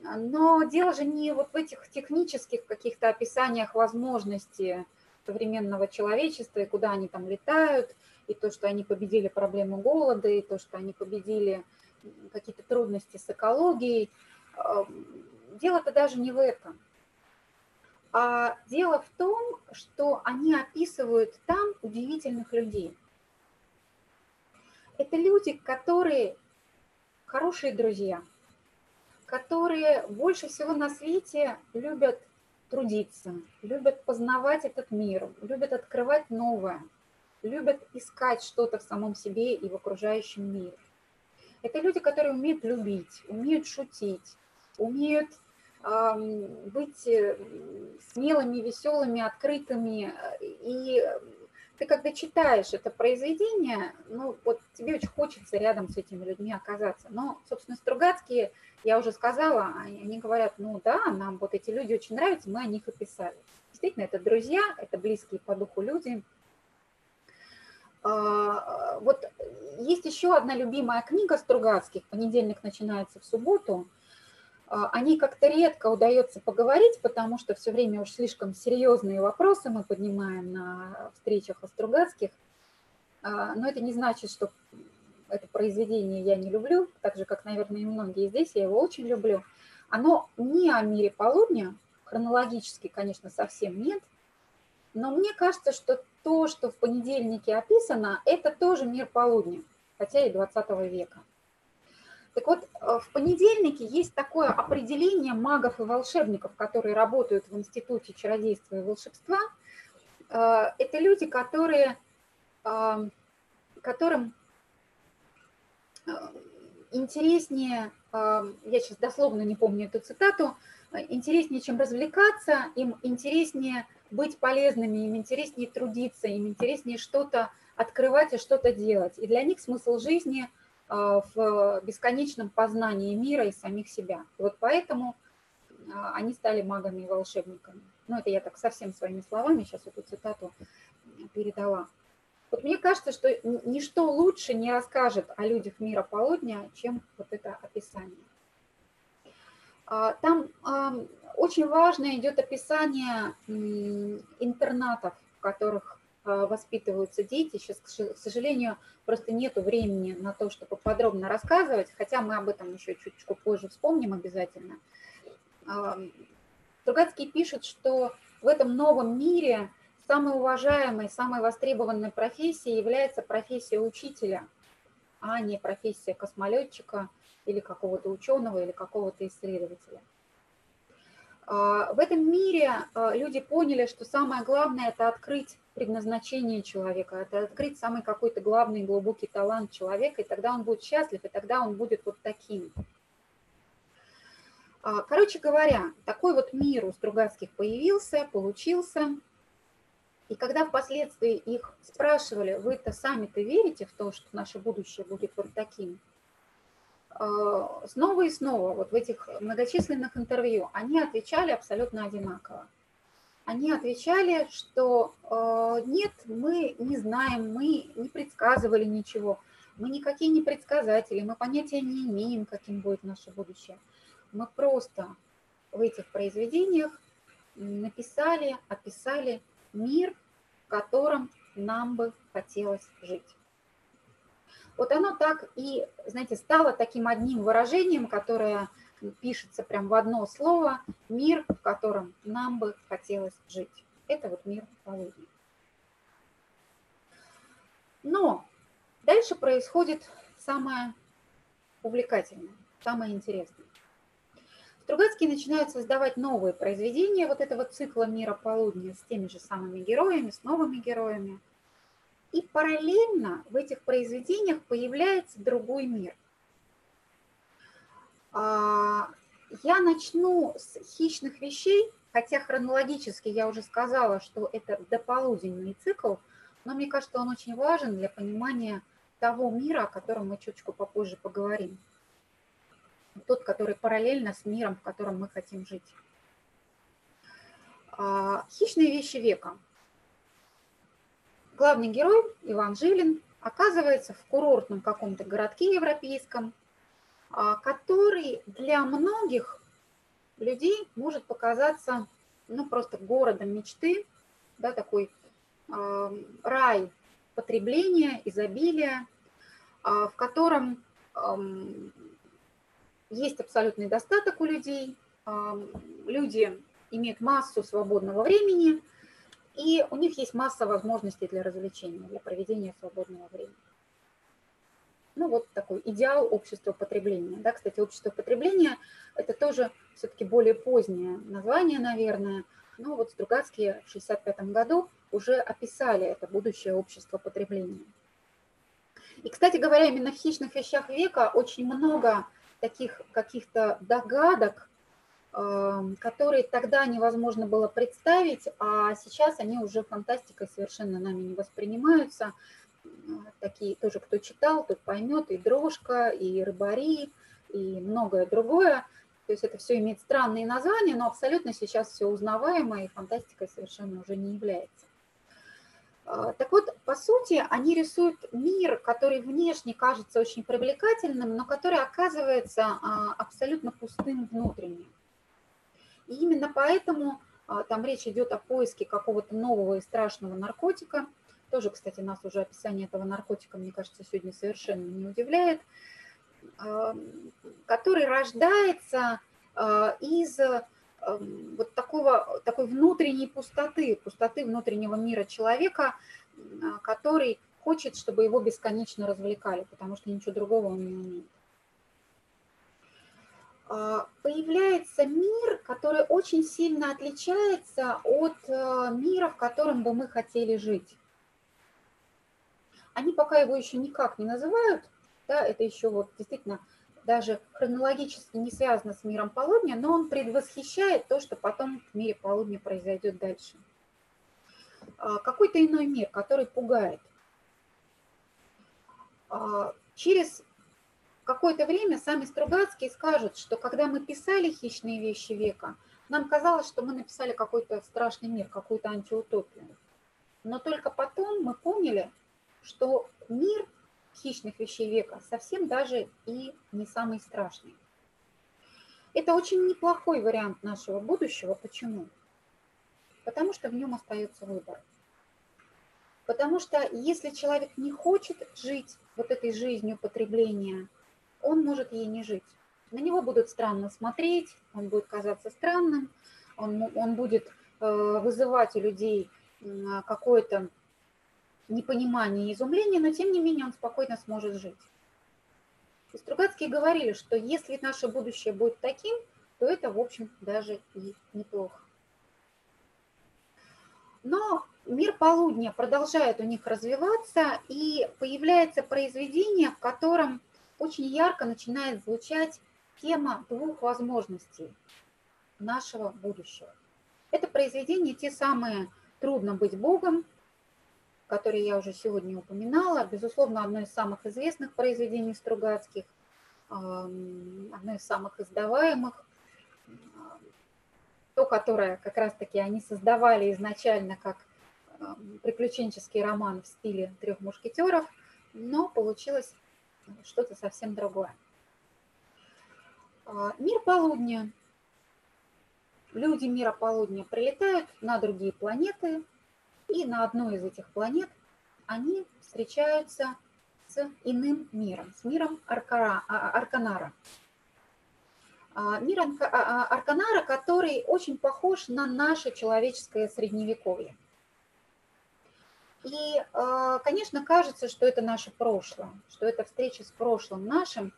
но дело же не вот в этих технических каких-то описаниях возможностей современного человечества и куда они там летают – и то, что они победили проблему голода, и то, что они победили какие-то трудности с экологией. Дело-то даже не в этом. А дело в том, что они описывают там удивительных людей. Это люди, которые хорошие друзья, которые больше всего на свете любят трудиться, любят познавать этот мир, любят открывать новое – любят искать что-то в самом себе и в окружающем мире. Это люди, которые умеют любить, умеют шутить, умеют э, быть смелыми, веселыми, открытыми. И ты когда читаешь это произведение, ну вот тебе очень хочется рядом с этими людьми оказаться. Но, собственно, Стругацкие, я уже сказала, они говорят, ну да, нам вот эти люди очень нравятся, мы о них и писали. Действительно, это друзья, это близкие по духу люди. А, вот есть еще одна любимая книга Стругацких, понедельник начинается в субботу. А, о ней как-то редко удается поговорить, потому что все время уж слишком серьезные вопросы мы поднимаем на встречах о Стругацких. А, но это не значит, что это произведение я не люблю, так же, как, наверное, и многие здесь, я его очень люблю. Оно не о мире полудня, хронологически, конечно, совсем нет, но мне кажется, что то, что в понедельнике описано, это тоже мир полудня, хотя и 20 века. Так вот, э, в понедельнике есть такое определение магов и волшебников, которые работают в Институте чародейства и волшебства. Э, это люди, которые, э, которым интереснее, я сейчас дословно не помню эту цитату, интереснее, чем развлекаться, им интереснее быть полезными, им интереснее трудиться, им интереснее что-то открывать и что-то делать. И для них смысл жизни а, в бесконечном познании мира и самих себя. Вот поэтому а, они стали магами и волшебниками. Ну, это я так совсем своими словами сейчас эту цитату передала. Вот мне кажется, что ничто лучше не расскажет о людях мира полудня, чем вот это описание. А, там очень важно идет описание интернатов, в которых а, воспитываются дети. Сейчас, к сожалению, просто нет времени на то, чтобы подробно рассказывать, хотя мы об этом еще чуть-чуть позже вспомним обязательно. Стругацкий пишет, что в этом новом мире самой уважаемой, самой востребованной профессией является профессия учителя, а не профессия космолетчика или какого-то ученого или какого-то исследователя. А, в этом мире а, люди поняли, что самое главное – это открыть предназначение человека, это открыть самый какой-то главный глубокий талант человека, и тогда он будет счастлив, и тогда он будет вот таким. А, короче говоря, такой вот мир у Стругацких появился, получился. И когда впоследствии их спрашивали, вы-то сами-то верите в то, что наше будущее будет вот таким? А, снова и снова вот в этих многочисленных интервью они отвечали абсолютно одинаково. Они отвечали, что э, нет, мы не знаем, мы не предсказывали ничего, мы никакие не предсказатели, мы понятия не имеем, каким будет наше будущее. Мы просто в этих произведениях написали, описали мир, в котором нам бы хотелось жить. Вот оно так и, знаете, стало таким одним выражением, которое пишется прям в одно слово «мир, в котором нам бы хотелось жить». Это вот мир полудня. Но дальше происходит самое увлекательное, самое интересное. Стругацкие начинают создавать новые произведения вот этого цикла мира полудня с теми же самыми героями, с новыми героями – и параллельно в этих произведениях появляется другой мир. А, я начну с хищных вещей, хотя хронологически я уже сказала, что это дополуденный цикл, но мне кажется, он очень важен для понимания того мира, о котором мы чуточку попозже поговорим. Тот, который параллельно с миром, в котором мы хотим жить. А, хищные вещи века – главный герой Иван Жилин оказывается в курортном каком-то городке европейском, а, который для многих людей может показаться ну, просто городом мечты, да, такой э, рай потребления, изобилия, э, в котором э, есть абсолютный достаток у людей, э, люди имеют массу свободного времени, и у них есть масса возможностей для развлечения, для проведения свободного времени. Ну вот такой идеал общества потребления. Да, кстати, общество потребления – это тоже все-таки более позднее название, наверное. Но вот Стругацкие в 1965 году уже описали это будущее общество потребления. И, кстати говоря, именно в хищных вещах века очень много таких каких-то догадок, которые тогда невозможно было представить, а сейчас они уже фантастикой совершенно нами не воспринимаются. Такие тоже, кто читал, тот поймет, и дрожка, и рыбари, и многое другое. То есть это все имеет странные названия, но абсолютно сейчас все узнаваемо, и фантастикой совершенно уже не является. А, так вот, по сути, они рисуют мир, который внешне кажется очень привлекательным, но который оказывается а, абсолютно пустым внутренне. И именно поэтому а, там речь идет о поиске какого-то нового и страшного наркотика. Тоже, кстати, нас уже описание этого наркотика, мне кажется, сегодня совершенно не удивляет, который рождается из Эм, вот такого, такой внутренней пустоты, пустоты внутреннего мира человека, а, который хочет, чтобы его бесконечно развлекали, потому что ничего другого он не умеет. А, появляется мир, который очень сильно отличается от э, мира, в котором бы мы хотели жить. Они пока его еще никак не называют, да, это еще вот действительно даже хронологически не связано с миром полудня, но он предвосхищает то, что потом в мире полудня произойдет дальше. А, какой-то иной мир, который пугает. А, через какое-то время сами Стругацкие скажут, что когда мы писали «Хищные вещи века», нам казалось, что мы написали какой-то страшный мир, какую-то антиутопию. Но только потом мы поняли, что мир – хищных вещей века совсем даже и не самый страшный. Это очень неплохой вариант нашего будущего. Почему? Потому что в нем остается выбор. Потому что если человек не хочет жить вот этой жизнью потребления, он может ей не жить. На него будут странно смотреть, он будет казаться странным, он, он будет э, вызывать у людей какое-то непонимание и изумление, но тем не менее он спокойно сможет жить. И Стругацкие говорили, что если наше будущее будет таким, то это, в общем, даже и неплохо. Но мир полудня продолжает у них развиваться, и появляется произведение, в котором очень ярко начинает звучать тема двух возможностей нашего будущего. Это произведение те самые «Трудно быть Богом» которые я уже сегодня упоминала. Безусловно, одно из самых известных произведений Стругацких, одно из самых издаваемых, то, которое как раз-таки они создавали изначально как приключенческий роман в стиле трех мушкетеров, но получилось что-то совсем другое. А, мир полудня. Люди мира полудня прилетают на другие планеты, и на одной из этих планет они встречаются с иным миром, с миром Аркара, а, Арканара. А, мир Арканара, который очень похож на наше человеческое средневековье. И, конечно, кажется, что это наше прошлое, что это встреча с прошлым нашим,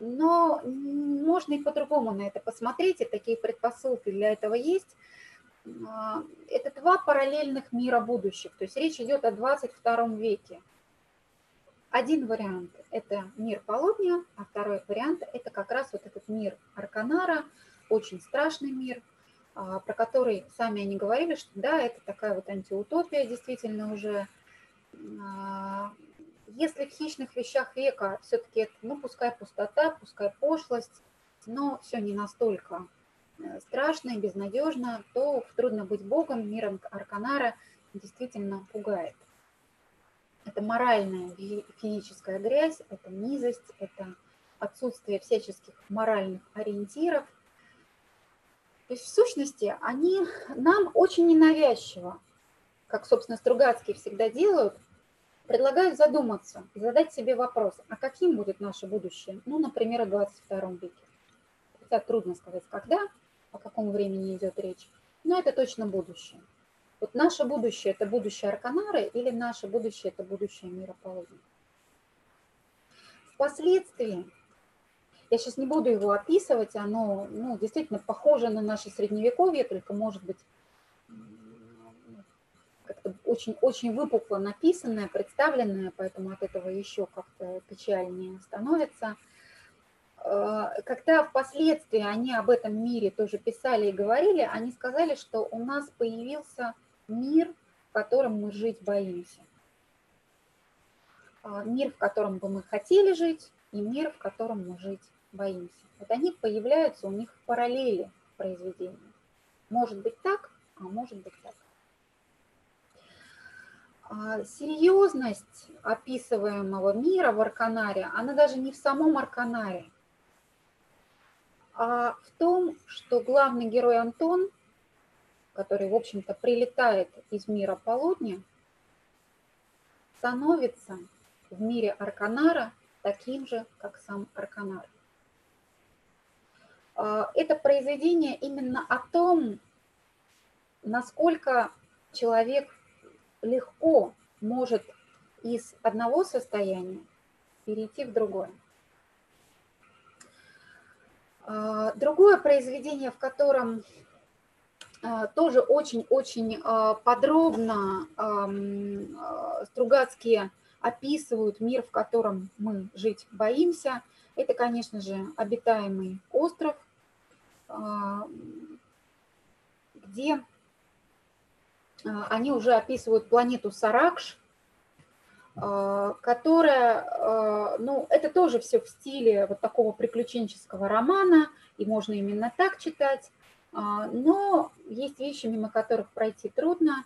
но можно и по-другому на это посмотреть, и такие предпосылки для этого есть – а, это два параллельных мира будущих, то есть речь идет о 22 веке. Один вариант – это мир полудня, а второй вариант – это как раз вот этот мир Арканара, очень страшный мир, про который сами они говорили, что да, это такая вот антиутопия действительно уже. А, если в хищных вещах века все-таки ну, пускай пустота, пускай пошлость, но все не настолько Э, страшно и безнадежно, то трудно быть Богом, миром Арканара действительно пугает. Это моральная физическая грязь, это низость, это отсутствие всяческих моральных ориентиров. То есть в сущности они нам очень ненавязчиво, как, собственно, Стругацкие всегда делают, предлагают задуматься, задать себе вопрос, а каким будет наше будущее? Ну, например, в 22 веке. Хотя трудно сказать, когда, о каком времени идет речь, но это точно будущее. Вот наше будущее – это будущее Арканары или наше будущее – это будущее мира. Впоследствии, я сейчас не буду его описывать, оно ну, действительно похоже на наше средневековье, только может быть как-то очень-очень выпукло написанное, представленное, поэтому от этого еще как-то печальнее становится. Э, когда впоследствии они об этом мире тоже писали и говорили, они сказали, что у нас появился мир, в котором мы жить боимся. Э, мир, в котором бы мы хотели жить, и мир, в котором мы жить боимся. Вот они появляются у них в параллели произведения. Может быть так, а может быть так. А, серьезность описываемого мира в Арканаре, она даже не в самом Арканаре, а в том, что главный герой Антон, который, в общем-то, прилетает из мира полудня, становится в мире Арканара таким же, как сам Арканар. А, это произведение именно о том, насколько человек легко может из одного состояния перейти в другое. А, другое произведение, в котором а, тоже очень-очень подробно Стругацкие описывают мир, в котором мы жить боимся, это, конечно же, обитаемый остров, где а, они уже описывают планету Саракш, а, которая, ну, это тоже все в стиле вот такого приключенческого романа, и можно именно так читать, но есть вещи, мимо которых пройти трудно,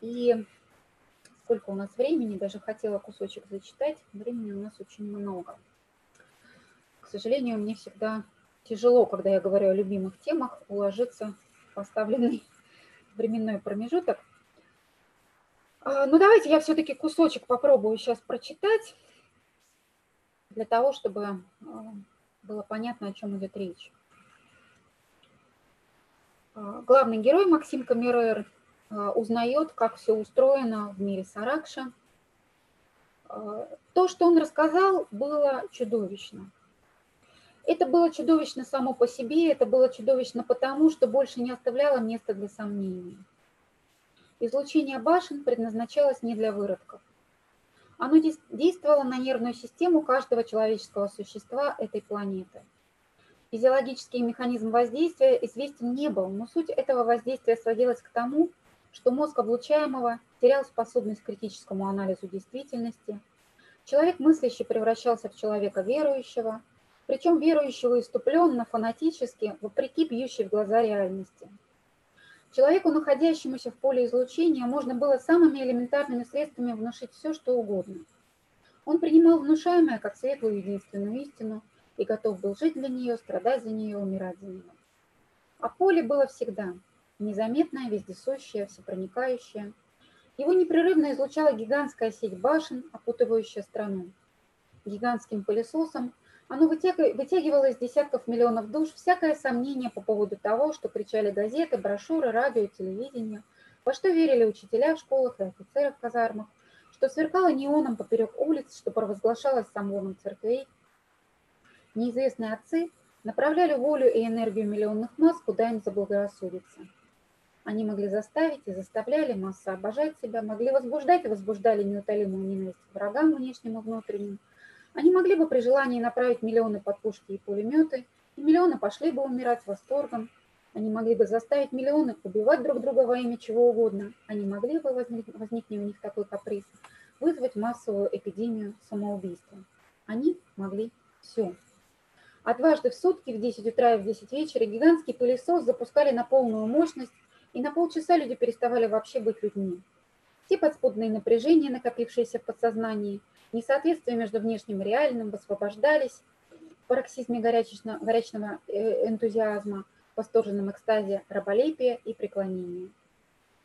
и сколько у нас времени, даже хотела кусочек зачитать, времени у нас очень много. К сожалению, мне всегда тяжело, когда я говорю о любимых темах, уложиться в поставленный временной промежуток. А, ну, давайте я все-таки кусочек попробую сейчас прочитать, для того, чтобы а, было понятно, о чем идет речь. А, главный герой Максим Камерер узнает, как все устроено в мире Саракша. То, что он рассказал, было чудовищно. Это было чудовищно само по себе, это было чудовищно потому, что больше не оставляло места для сомнений. Излучение башен предназначалось не для выродков. Оно действовало на нервную систему каждого человеческого существа этой планеты. Физиологический механизм воздействия известен не был, но суть этого воздействия сводилась к тому, что мозг облучаемого терял способность к критическому анализу действительности, человек мыслящий превращался в человека верующего – причем верующего иступленно, фанатически, вопреки бьющей в глаза реальности. Человеку, находящемуся в поле излучения, можно было самыми элементарными средствами внушить все, что угодно. Он принимал внушаемое как светлую единственную истину и готов был жить для нее, страдать за нее, умирать за нее. А поле было всегда незаметное, вездесущее, всепроникающее. Его непрерывно излучала гигантская сеть башен, опутывающая страну. Гигантским пылесосом оно вытягивало из десятков миллионов душ всякое сомнение по поводу того, что кричали газеты, брошюры, радио, телевидение, во что верили учителя в школах и офицеры в казармах, что сверкало неоном поперек улиц, что провозглашалось самогоном церквей. Неизвестные отцы направляли волю и энергию миллионных масс, куда им заблагорассудится. Они могли заставить и заставляли массы обожать себя, могли возбуждать и возбуждали неутолимую ненависть к врагам внешним и внутренним, они могли бы при желании направить миллионы под пушки и пулеметы, и миллионы пошли бы умирать восторгом. Они могли бы заставить миллионы убивать друг друга во имя чего угодно. Они могли бы, возникнет у них такой каприз, вызвать массовую эпидемию самоубийства. Они могли все. А дважды в сутки в 10 утра и в 10 вечера гигантский пылесос запускали на полную мощность, и на полчаса люди переставали вообще быть людьми. Все подспудные напряжения, накопившиеся в подсознании, Несоответствия между внешним и реальным высвобождались в пароксизме горячного э, энтузиазма, восторженном экстазе раболепия и преклонения.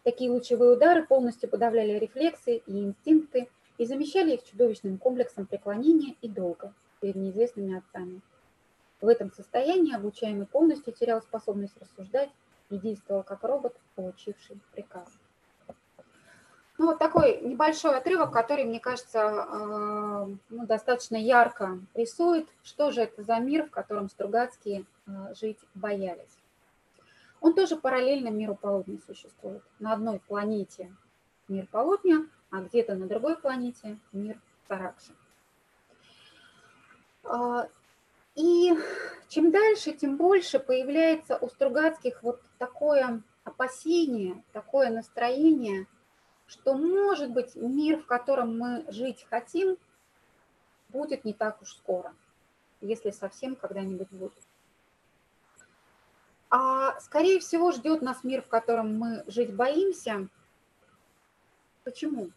Такие лучевые удары полностью подавляли рефлексы и инстинкты и замещали их чудовищным комплексом преклонения и долга перед неизвестными отцами. В этом состоянии обучаемый полностью терял способность рассуждать и действовал как робот, получивший приказ. Ну, вот такой небольшой отрывок, который, мне кажется, э, ну, достаточно ярко рисует, что же это за мир, в котором Стругацкие э, жить боялись. Он тоже параллельно миру полудня существует, на одной планете мир полудня, а где-то на другой планете мир Саракши. А, и чем дальше, тем больше появляется у Стругацких вот такое опасение, такое настроение, что, может быть, мир, в котором мы жить хотим, будет не так уж скоро, если совсем когда-нибудь будет. А скорее всего ждет нас мир, в котором мы жить боимся. Почему?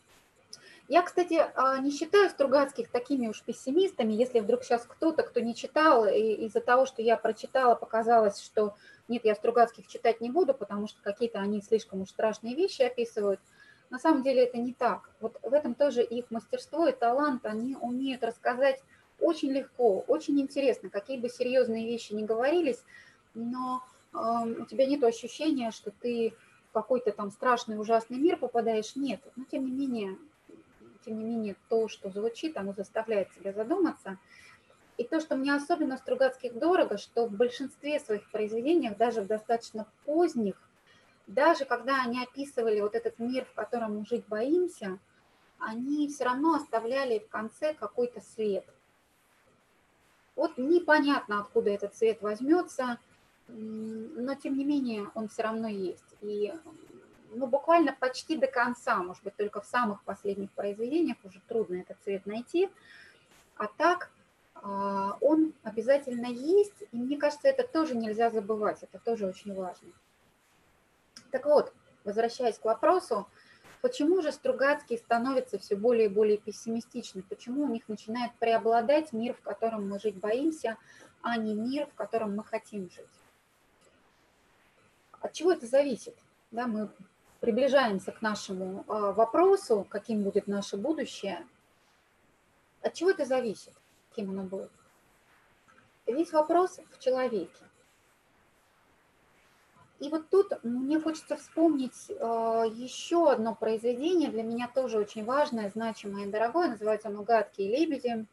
Я, кстати, а, не считаю Стругацких такими уж пессимистами. Если вдруг сейчас кто-то, кто не читал, и из-за того, что я прочитала, показалось, что нет, я Стругацких читать не буду, потому что какие-то они слишком уж страшные вещи описывают. На самом деле это не так. Вот в этом тоже их мастерство и талант. Они умеют рассказать очень легко, очень интересно, какие бы серьезные вещи ни говорились, но э, у тебя нет ощущения, что ты в какой-то там страшный, ужасный мир попадаешь. Нет, но тем не менее тем не менее, то, что звучит, оно заставляет себя задуматься. И то, что мне особенно в Стругацких дорого, что в большинстве своих произведениях, даже в достаточно поздних, даже когда они описывали вот этот мир, в котором мы жить боимся, они все равно оставляли в конце какой-то свет. Вот непонятно, откуда этот свет возьмется, но тем не менее он все равно есть. И ну, буквально почти до конца, может быть, только в самых последних произведениях уже трудно этот цвет найти. А так а, он обязательно есть, и мне кажется, это тоже нельзя забывать, это тоже очень важно. Так вот, возвращаясь к вопросу, почему же Стругацкие становятся все более и более пессимистичны? Почему у них начинает преобладать мир, в котором мы жить боимся, а не мир, в котором мы хотим жить? От чего это зависит? Да, мы приближаемся к нашему а, вопросу, каким будет наше будущее, от чего это зависит, кем оно будет? Весь вопрос в человеке. И вот тут мне хочется вспомнить а, еще одно произведение, для меня тоже очень важное, значимое и дорогое, называется оно «Гадкие лебеди».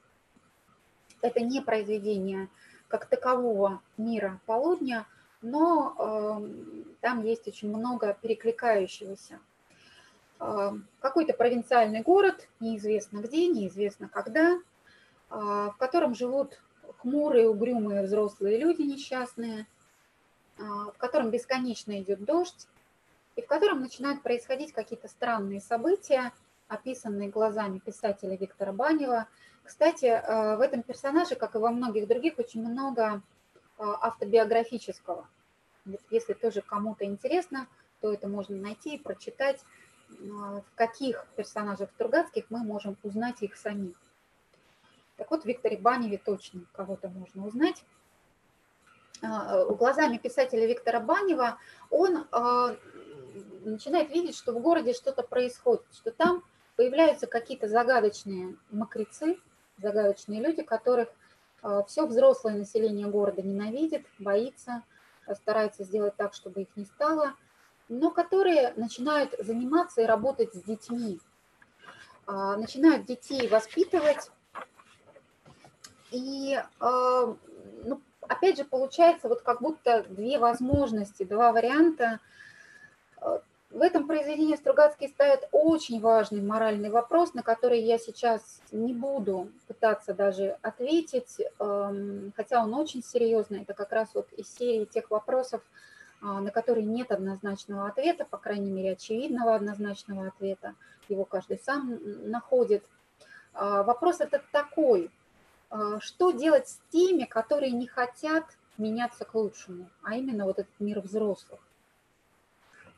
Это не произведение как такового мира полудня, но э, там есть очень много перекликающегося. Э, какой-то провинциальный город, неизвестно где, неизвестно когда, э, в котором живут хмурые, угрюмые взрослые люди несчастные, э, в котором бесконечно идет дождь, и в котором начинают происходить какие-то странные события, описанные глазами писателя Виктора Банева. Кстати, э, в этом персонаже, как и во многих других, очень много а, автобиографического. Если тоже кому-то интересно, то это можно найти и прочитать, а, в каких персонажах Стругацких мы можем узнать их самих. Так вот, в Викторе Баневе точно кого-то можно узнать. А, глазами писателя Виктора Банева он начинает видеть, что в городе что-то происходит, что там появляются какие-то загадочные мокрецы, загадочные люди, которых а, Все взрослое население города ненавидит, боится, старается сделать так, чтобы их не стало, но которые начинают заниматься и работать с детьми, начинают детей воспитывать. И, ну, опять же, получается вот как будто две возможности, два варианта в этом произведении Стругацкий ставит очень важный моральный вопрос, на который я сейчас не буду пытаться даже ответить, эм, хотя он очень серьезный. Это как раз вот из серии тех вопросов, а, на которые нет однозначного ответа, по крайней мере, очевидного однозначного ответа. Его каждый сам находит. А, вопрос этот такой. А, что делать с теми, которые не хотят меняться к лучшему, а именно вот этот мир взрослых?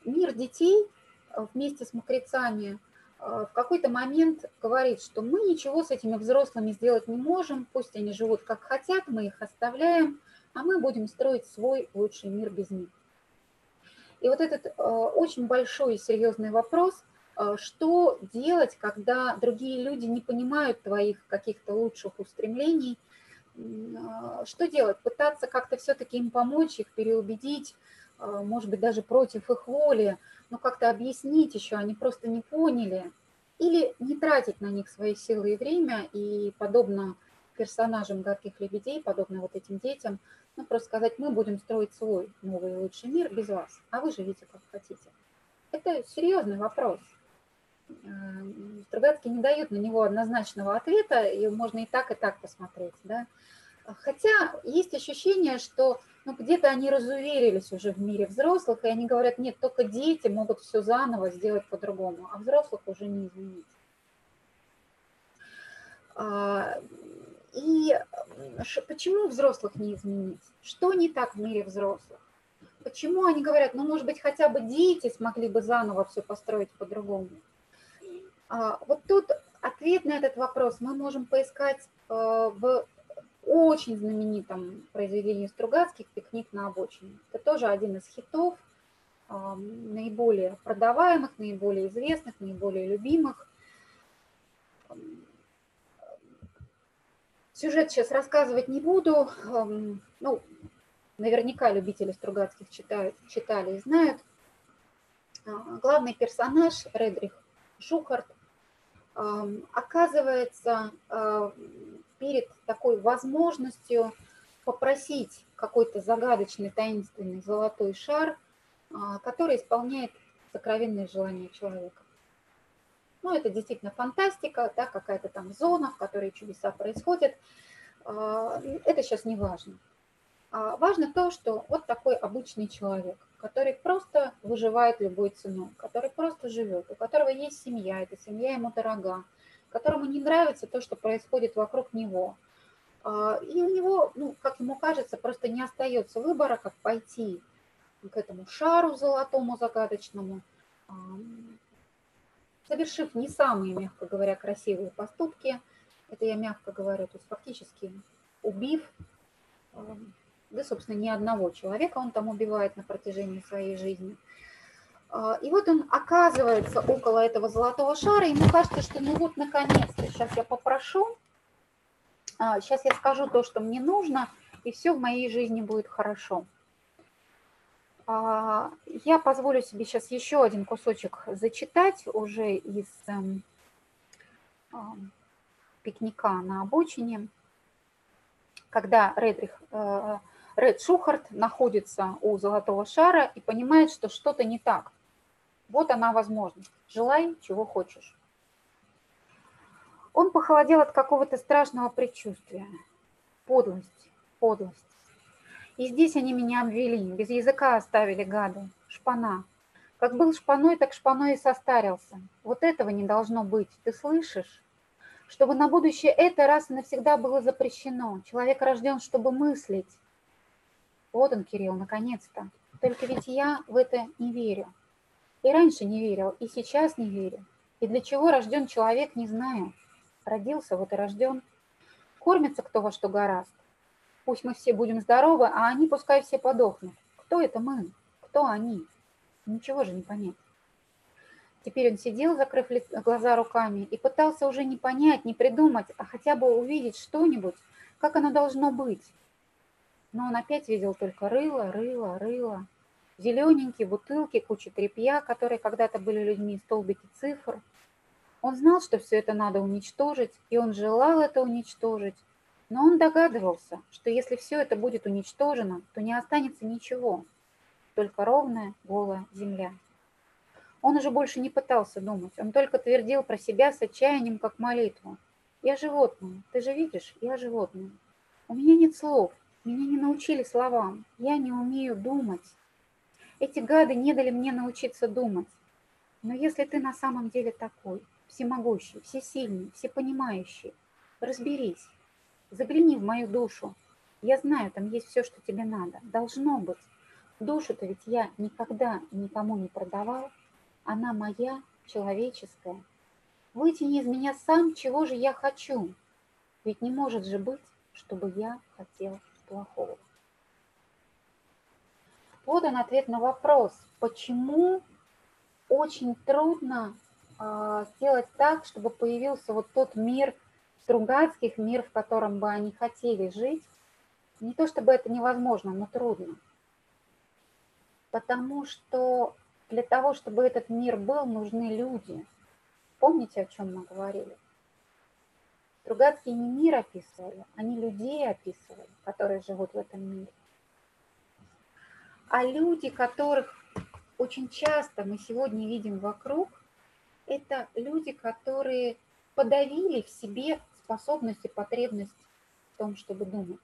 мир детей э, вместе с мокрецами э, в какой-то момент говорит, что мы ничего с этими взрослыми сделать не можем, пусть они живут как хотят, мы их оставляем, а мы будем строить свой лучший мир без них. И вот этот э, очень большой и серьезный вопрос, что делать, когда другие люди не понимают твоих каких-то лучших устремлений, что делать, пытаться как-то все-таки им помочь, их переубедить, а, может быть, даже против их воли, но как-то объяснить еще, они просто не поняли, или не тратить на них свои силы и время, и подобно персонажам гадких лебедей, подобно вот этим детям, ну, просто сказать, мы будем строить свой новый лучший мир без вас, а вы живите как хотите. Это серьезный вопрос. Стругацкий не дает на него однозначного ответа, и можно и так, и так посмотреть. Да? Хотя есть ощущение, что ну, где-то они разуверились уже в мире взрослых, и они говорят, нет, только дети могут все заново сделать по-другому, а взрослых уже не изменить. А, и почему взрослых не изменить? Что не так в мире взрослых? Почему они говорят, ну, может быть, хотя бы дети смогли бы заново все построить по-другому? А, вот тут ответ на этот вопрос мы можем поискать э, в очень знаменитом произведении Стругацких «Пикник на обочине». Это тоже один из хитов, наиболее продаваемых, наиболее известных, наиболее любимых. Сюжет сейчас рассказывать не буду. Ну, наверняка любители Стругацких читают, читали и знают. А, главный персонаж Редрих Шухарт оказывается перед такой возможностью попросить какой-то загадочный, таинственный золотой шар, а, который исполняет сокровенные желания человека. Ну, это действительно фантастика, да, какая-то там зона, в которой чудеса происходят. А, это сейчас не важно. А важно то, что вот такой обычный человек, который просто выживает любой ценой, который просто живет, у которого есть семья, эта семья ему дорога, которому не нравится то, что происходит вокруг него. А, и у него, ну, как ему кажется, просто не остается выбора, как пойти к этому шару золотому загадочному, совершив не самые, мягко говоря, красивые поступки, это я мягко говорю, то есть фактически убив, да, собственно, ни одного человека он там убивает на протяжении своей жизни. А, и вот он оказывается около этого золотого шара, и ему кажется, что ну вот наконец-то, сейчас я попрошу, сейчас а, я скажу то, что мне нужно, и все в моей жизни будет хорошо. А, я позволю себе сейчас еще один кусочек зачитать уже из эм, пикника на обочине, когда Редрих, э, Ред Шухарт находится у золотого шара и понимает, что что-то не так. Вот она возможность. Желай, чего хочешь. Он похолодел от какого-то страшного предчувствия. Подлость, подлость. И здесь они меня обвели, без языка оставили гады. Шпана. Как был шпаной, так шпаной и состарился. Вот этого не должно быть, ты слышишь? Чтобы на будущее это раз и навсегда было запрещено. Человек рожден, чтобы мыслить. Вот он, Кирилл, наконец-то. Только ведь я в это не верю. И раньше не верил, и сейчас не верю. И для чего рожден человек, не знаю. Родился, вот и рожден. Кормится кто во что гораст. Пусть мы все будем здоровы, а они пускай все подохнут. Кто это мы? Кто они? Ничего же не понять. Теперь он сидел, закрыв глаза руками, и пытался уже не понять, не придумать, а хотя бы увидеть что-нибудь, как оно должно быть. Но он опять видел только рыло, рыло, рыло зелененькие бутылки, куча тряпья, которые когда-то были людьми, столбики цифр. Он знал, что все это надо уничтожить, и он желал это уничтожить, но он догадывался, что если все это будет уничтожено, то не останется ничего, только ровная голая земля. Он уже больше не пытался думать, он только твердил про себя с отчаянием, как молитву. «Я животное, ты же видишь, я животное. У меня нет слов, меня не научили словам, я не умею думать, эти гады не дали мне научиться думать. Но если ты на самом деле такой, всемогущий, всесильный, всепонимающий, разберись, загляни в мою душу. Я знаю, там есть все, что тебе надо. Должно быть. Душу-то ведь я никогда никому не продавал. Она моя, человеческая. Вытяни из меня сам, чего же я хочу. Ведь не может же быть, чтобы я хотел плохого. Он ответ на вопрос, почему очень трудно э, сделать так, чтобы появился вот тот мир Стругацких, мир, в котором бы они хотели жить. Не то чтобы это невозможно, но трудно. Потому что для того, чтобы этот мир был, нужны люди. Помните, о чем мы говорили? Стругацкие не мир описывали, они людей описывали, которые живут в этом мире а люди, которых очень часто мы сегодня видим вокруг, это люди, которые подавили в себе способность и потребность в том, чтобы думать.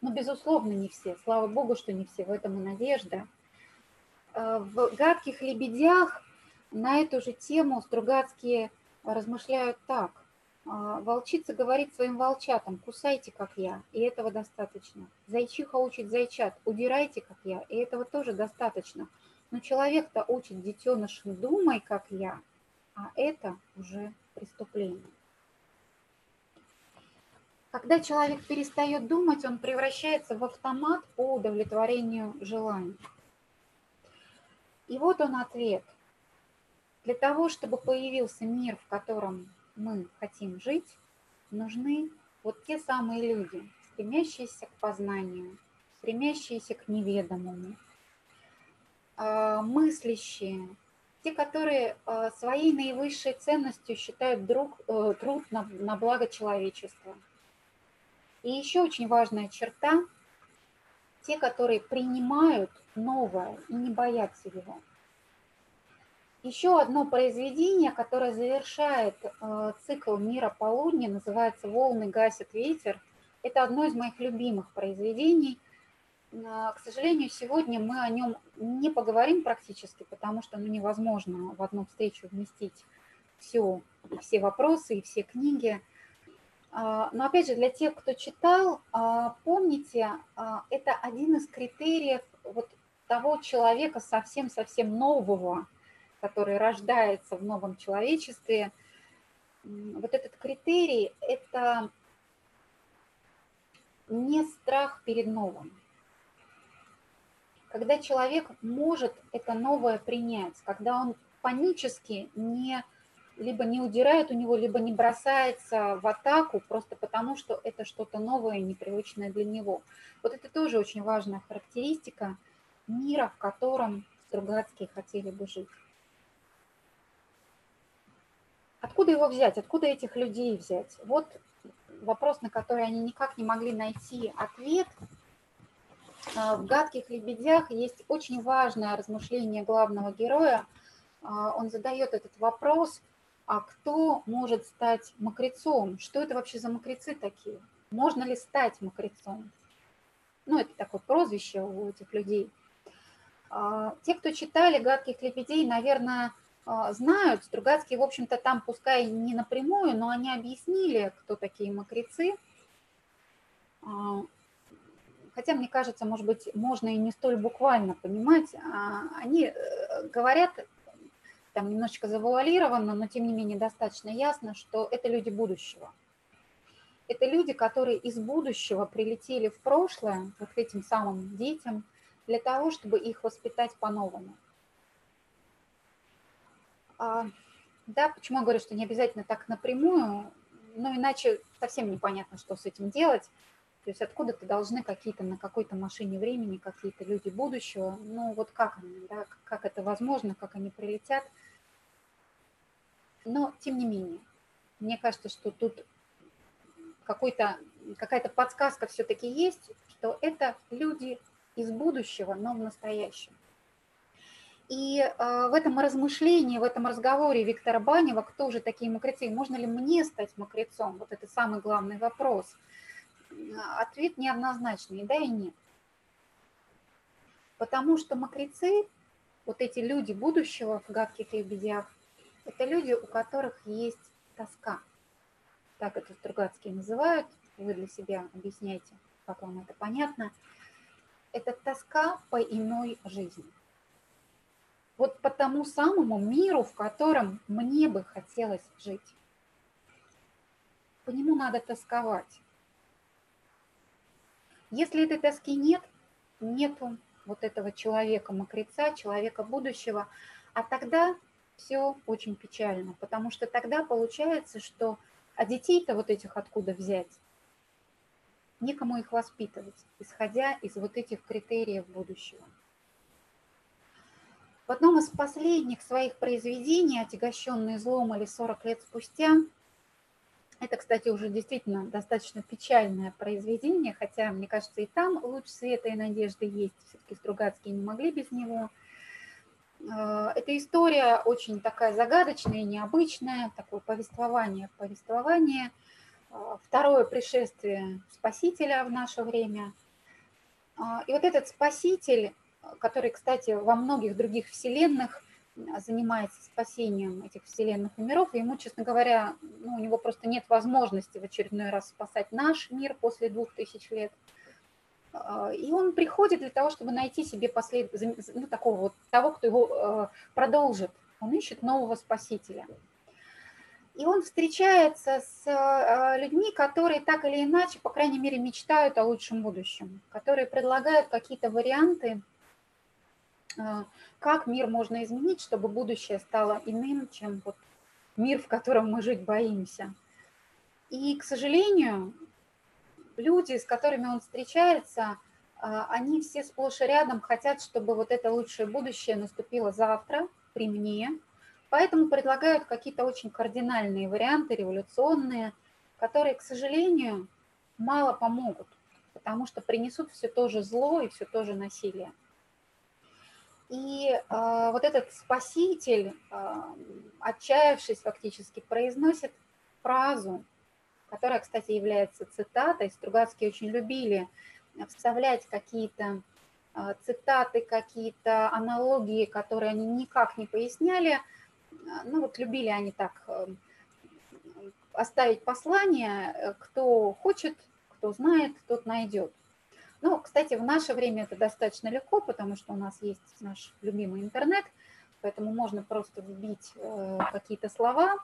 Но, безусловно, не все. Слава Богу, что не все. В этом и надежда. Э, в «Гадких лебедях» на эту же тему Стругацкие размышляют так. «Э, Волчица говорит своим волчатам, кусайте, как я, и этого достаточно. Зайчиха учит зайчат, удирайте, как я, и этого тоже достаточно. Но человек-то учит детенышам, думай, как я, а это уже преступление. Когда человек перестает думать, он превращается в автомат по удовлетворению желаний. И вот он ответ. Для того, чтобы появился мир, в котором мы хотим жить, нужны вот те самые люди, стремящиеся к познанию, стремящиеся к неведомому, а, мыслящие, те, которые а, своей наивысшей ценностью считают друг, э, труд на, на благо человечества – и еще очень важная черта – те, которые принимают новое и не боятся его. Еще одно произведение, которое завершает э, цикл «Мира полудня», называется «Волны гасят ветер». Это одно из моих любимых произведений. Э, к сожалению, сегодня мы о нем не поговорим практически, потому что ну, невозможно в одну встречу вместить все, все вопросы и все книги – а, но опять же, для тех, кто читал, а, помните, это один из критериев вот того человека совсем-совсем нового, который рождается в новом человечестве. Вот этот критерий – это не страх перед новым. Когда человек может это новое принять, когда он панически не либо не удирает у него, либо не бросается в атаку просто потому, что это что-то новое, непривычное для него. Вот это тоже очень важная характеристика мира, в котором Стругацкие хотели бы жить. Откуда его взять? Откуда этих людей взять? Вот вопрос, на который они никак не могли найти ответ. А, в «Гадких лебедях» есть очень важное размышление главного героя. А, он задает этот вопрос – а кто может стать мокрецом? Что это вообще за мокрецы такие? Можно ли стать мокрецом? Ну, это такое прозвище у этих людей. А, те, кто читали «Гадких лебедей», наверное, знают, Стругацкие, в общем-то, там, пускай не напрямую, но они объяснили, кто такие мокрецы. А, хотя, мне кажется, может быть, можно и не столь буквально понимать. Они э, говорят там немножечко завуалировано, но тем не менее достаточно ясно, что это люди будущего. Это люди, которые из будущего прилетели в прошлое, вот к этим самым детям, для того, чтобы их воспитать по-новому. А, да, почему я говорю, что не обязательно так напрямую, но иначе совсем непонятно, что с этим делать. То есть откуда-то должны какие-то на какой-то машине времени какие-то люди будущего, ну вот как они, да, как это возможно, как они прилетят – но тем не менее, мне кажется, что тут какой-то, какая-то подсказка все-таки есть, что это люди из будущего, но в настоящем. И э, в этом размышлении, в этом разговоре Виктора Банева, кто же такие мокрецы, можно ли мне стать мокрецом, вот это самый главный вопрос. Ответ неоднозначный, да и нет. Потому что мокрецы, вот эти люди будущего в гадких лебедях, это люди, у которых есть тоска. Так это Стругацкие называют. Вы для себя объясняете, как вам это понятно. Это тоска по иной жизни. Вот по тому самому миру, в котором мне бы хотелось жить. По нему надо тосковать. Если этой тоски нет, нету вот этого человека-мокреца, человека будущего, а тогда все очень печально, потому что тогда получается, что а детей-то вот этих откуда взять? Некому их воспитывать, исходя из вот этих критериев будущего. В одном из последних своих произведений «Отягощенные злом» или «40 лет спустя» Это, кстати, уже действительно достаточно печальное произведение, хотя, мне кажется, и там луч света и надежды есть. Все-таки Стругацкие не могли без него. Э, эта история очень такая загадочная, необычная, такое повествование, повествование. Э, второе пришествие Спасителя в наше время. Э, и вот этот Спаситель, который, кстати, во многих других вселенных занимается спасением этих вселенных и миров, и ему, честно говоря, ну, у него просто нет возможности в очередной раз спасать наш мир после двух тысяч лет – а, и он приходит для того, чтобы найти себе послед... ну, такого вот, того, кто его э, продолжит. Он ищет нового спасителя. И он встречается с э, людьми, которые так или иначе, по крайней мере, мечтают о лучшем будущем, которые предлагают какие-то варианты, как мир можно изменить, чтобы будущее стало иным, чем вот мир, в котором мы жить боимся. И, к сожалению, люди, с которыми он встречается, а, они все сплошь и рядом хотят, чтобы вот это лучшее будущее наступило завтра при мне, поэтому предлагают какие-то очень кардинальные варианты, революционные, которые, к сожалению, мало помогут, потому что принесут все то же зло и все то же насилие. И э, вот этот спаситель, э, отчаявшись фактически, произносит фразу, которая, кстати, является цитатой. Стругацкие очень любили вставлять какие-то а, цитаты, какие-то аналогии, которые они никак не поясняли. Ну вот любили они так э, оставить послание, э, кто хочет, кто знает, тот найдет. Ну, кстати, в наше время это достаточно легко, потому что у нас есть наш любимый интернет, поэтому можно просто вбить э, какие-то слова,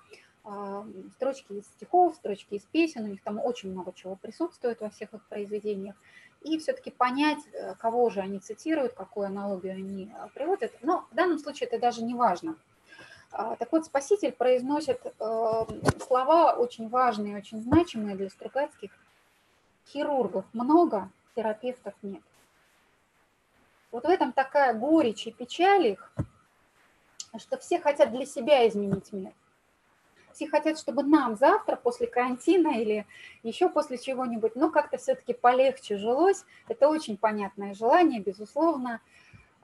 а, строчки из стихов, строчки из песен, у них там очень много чего присутствует во всех их произведениях, и все-таки понять, э, кого же они цитируют, какую аналогию они э, приводят. Но в данном случае это даже не важно. А, так вот, Спаситель произносит слова очень важные, очень значимые для Стругацких. Хирургов много, терапевтов нет. Вот в этом такая горечь и печаль их, что все хотят для себя изменить мир все хотят, чтобы нам завтра после карантина или еще после чего-нибудь, ну, как-то все-таки полегче жилось. Это очень понятное желание, безусловно.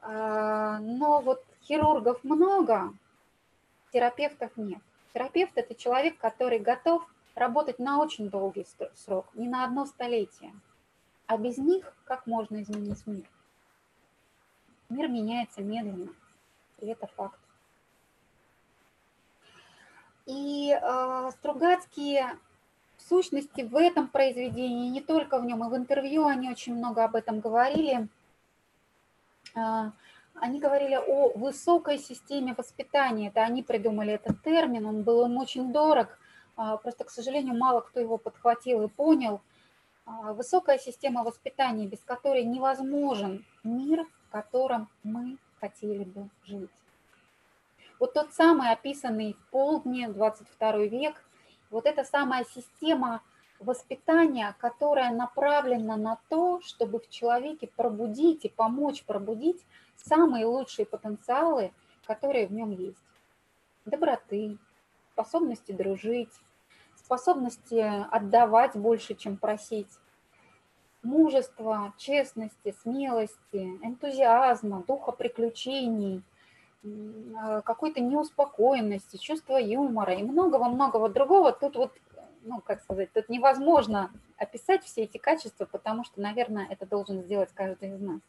А, но вот хирургов много, терапевтов нет. Терапевт – это человек, который готов работать на очень долгий срок, не на одно столетие. А без них как можно изменить мир? Мир меняется медленно, и это факт. И э, Стругацкие в сущности в этом произведении, не только в нем, и в интервью они очень много об этом говорили. Э, они говорили о высокой системе воспитания. Это они придумали этот термин, он был им очень дорог. Э, просто, к сожалению, мало кто его подхватил и понял. Э, высокая система воспитания, без которой невозможен мир, в котором мы хотели бы жить. Вот тот самый описанный в полдне, 22 век, вот эта самая система воспитания, которая направлена на то, чтобы в человеке пробудить и помочь пробудить самые лучшие потенциалы, которые в нем есть. Доброты, способности дружить, способности отдавать больше, чем просить, мужества, честности, смелости, энтузиазма, духа приключений, а, какой-то неуспокоенности, чувства юмора и многого-многого другого. Тут вот, ну, как сказать, тут невозможно описать все эти качества, потому что, наверное, это должен сделать каждый из нас.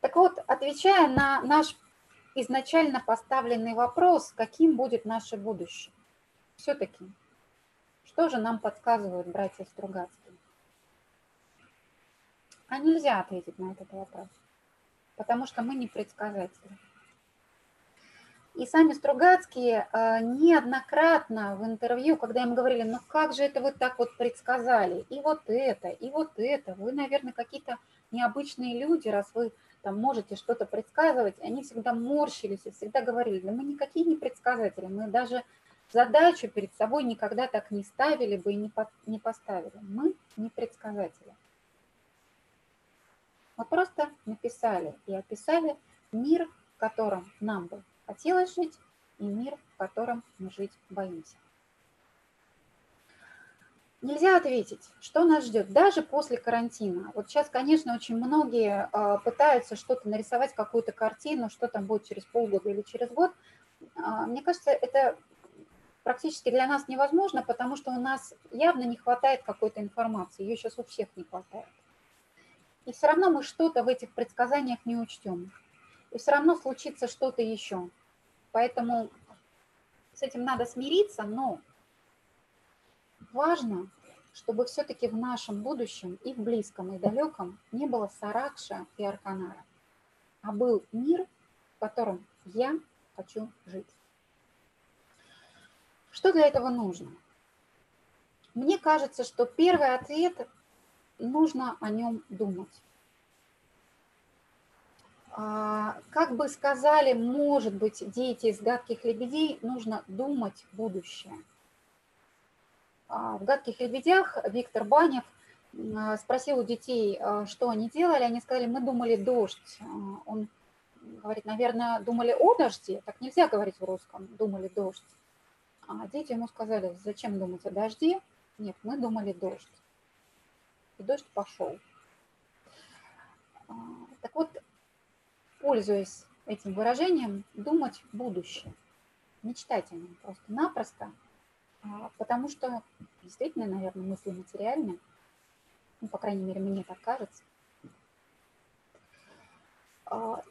Так вот, отвечая на наш изначально поставленный вопрос, каким будет наше будущее, все-таки, что же нам подсказывают братья Стругацкие? А нельзя ответить на этот вопрос потому что мы не предсказатели. И сами Стругацкие э, неоднократно в интервью, когда им говорили, ну как же это вы так вот предсказали, и вот это, и вот это, вы, наверное, какие-то необычные люди, раз вы там можете что-то предсказывать, они всегда морщились и всегда говорили, да мы никакие не предсказатели, мы даже задачу перед собой никогда так не ставили бы и не, по, не поставили. Мы не предсказатели. Мы просто написали и описали мир, в котором нам бы хотелось жить, и мир, в котором мы жить боимся. Нельзя ответить, что нас ждет, даже после карантина. Вот сейчас, конечно, очень многие а, пытаются что-то нарисовать, какую-то картину, что там будет через полгода или через год. А, мне кажется, это практически для нас невозможно, потому что у нас явно не хватает какой-то информации, ее сейчас у всех не хватает. И все равно мы что-то в этих предсказаниях не учтем. И все равно случится что-то еще. Поэтому с этим надо смириться, но важно, чтобы все-таки в нашем будущем и в близком, и далеком не было Саракша и Арканара, а был мир, в котором я хочу жить. Что для этого нужно? Мне кажется, что первый ответ – нужно о нем думать. А, как бы сказали, может быть, дети из гадких лебедей, нужно думать будущее – в «Гадких лебедях» Виктор Банев а, спросил у детей, а, что они делали. Они сказали, мы думали дождь. Он говорит, наверное, думали о дожде. Так нельзя говорить в русском, думали дождь. А дети ему сказали, зачем думать о дожде? Нет, мы думали дождь. И дождь пошел. Так вот, пользуясь этим выражением, думать будущее. Мечтать о нем просто-напросто – а, потому что действительно, наверное, мысли материальны. Ну, по крайней мере, мне так кажется. А,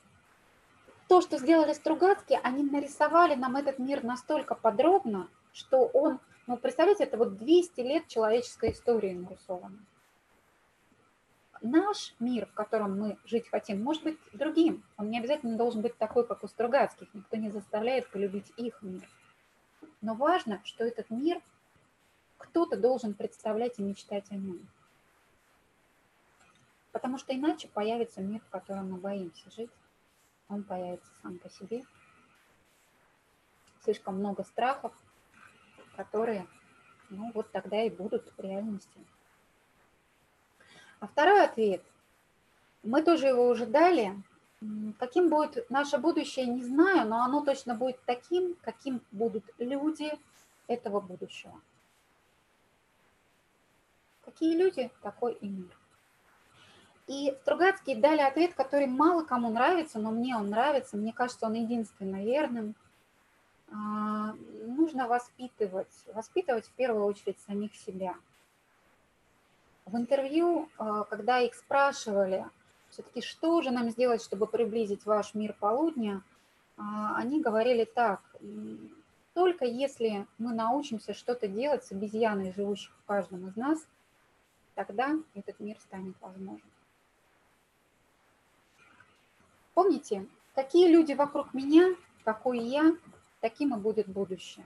то, что сделали Стругацкие, они нарисовали нам этот мир настолько подробно, что он, ну, представляете, это вот 200 лет человеческой истории нарисовано. Наш мир, в котором мы жить хотим, может быть другим. Он не обязательно должен быть такой, как у Стругацких. Никто не заставляет полюбить их мир. Но важно, что этот мир кто-то должен представлять и мечтать о нем. Потому что иначе появится мир, в котором мы боимся жить. Он появится сам по себе. Слишком много страхов, которые, ну, вот тогда и будут в реальности. А второй ответ. Мы тоже его уже дали, Каким будет наше будущее, не знаю, но оно точно будет таким, каким будут люди этого будущего. Какие люди, такой и мир. И Стругацкие дали ответ, который мало кому нравится, но мне он нравится, мне кажется, он единственно верным. А, нужно воспитывать, воспитывать в первую очередь самих себя. В интервью, а, когда их спрашивали, все-таки что же нам сделать, чтобы приблизить ваш мир полудня, а, они говорили так, только если мы научимся что-то делать с обезьяной, живущей в каждом из нас, тогда этот мир станет возможным. Помните, какие люди вокруг меня, какой я, таким и будет будущее.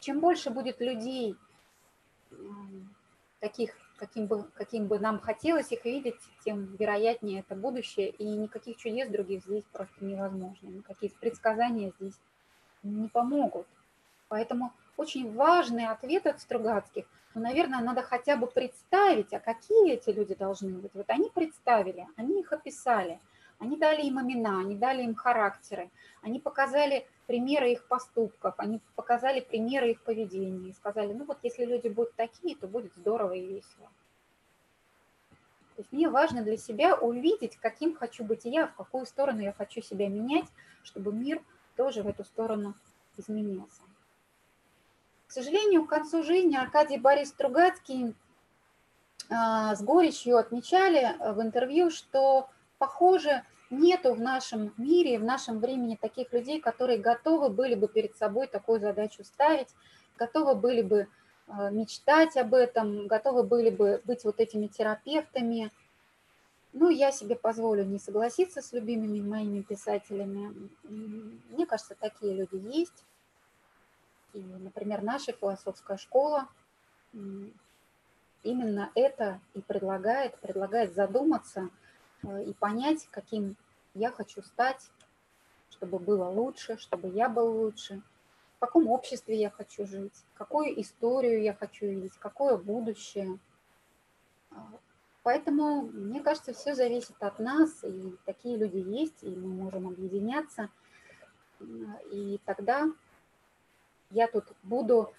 Чем больше будет людей, таких каким бы, каким бы нам хотелось их видеть, тем вероятнее это будущее, и никаких чудес других здесь просто невозможно, никакие предсказания здесь не помогут. Поэтому очень важный ответ от Стругацких, ну, наверное, надо хотя бы представить, а какие эти люди должны быть. Вот они представили, они их описали, они дали им имена, они дали им характеры, они показали примеры их поступков, они показали примеры их поведения и сказали, ну вот если люди будут такие, то будет здорово и весело. То есть мне важно для себя увидеть, каким хочу быть я, в какую сторону я хочу себя менять, чтобы мир тоже в эту сторону изменился. К сожалению, к концу жизни Аркадий Борис Стругацкий а, с горечью отмечали в интервью, что, похоже, нету в нашем мире, в нашем времени таких людей, которые готовы были бы перед собой такую задачу ставить, готовы были бы э, мечтать об этом, готовы были бы быть вот этими терапевтами. Ну, я себе позволю не согласиться с любимыми моими писателями. Мне кажется, такие люди есть. И, например, наша философская школа именно это и предлагает, предлагает задуматься – и понять, каким я хочу стать, чтобы было лучше, чтобы я был лучше, в каком обществе я хочу жить, какую историю я хочу видеть, какое будущее. А, поэтому, мне кажется, все зависит от нас, и такие люди есть, и мы можем объединяться. И тогда я тут буду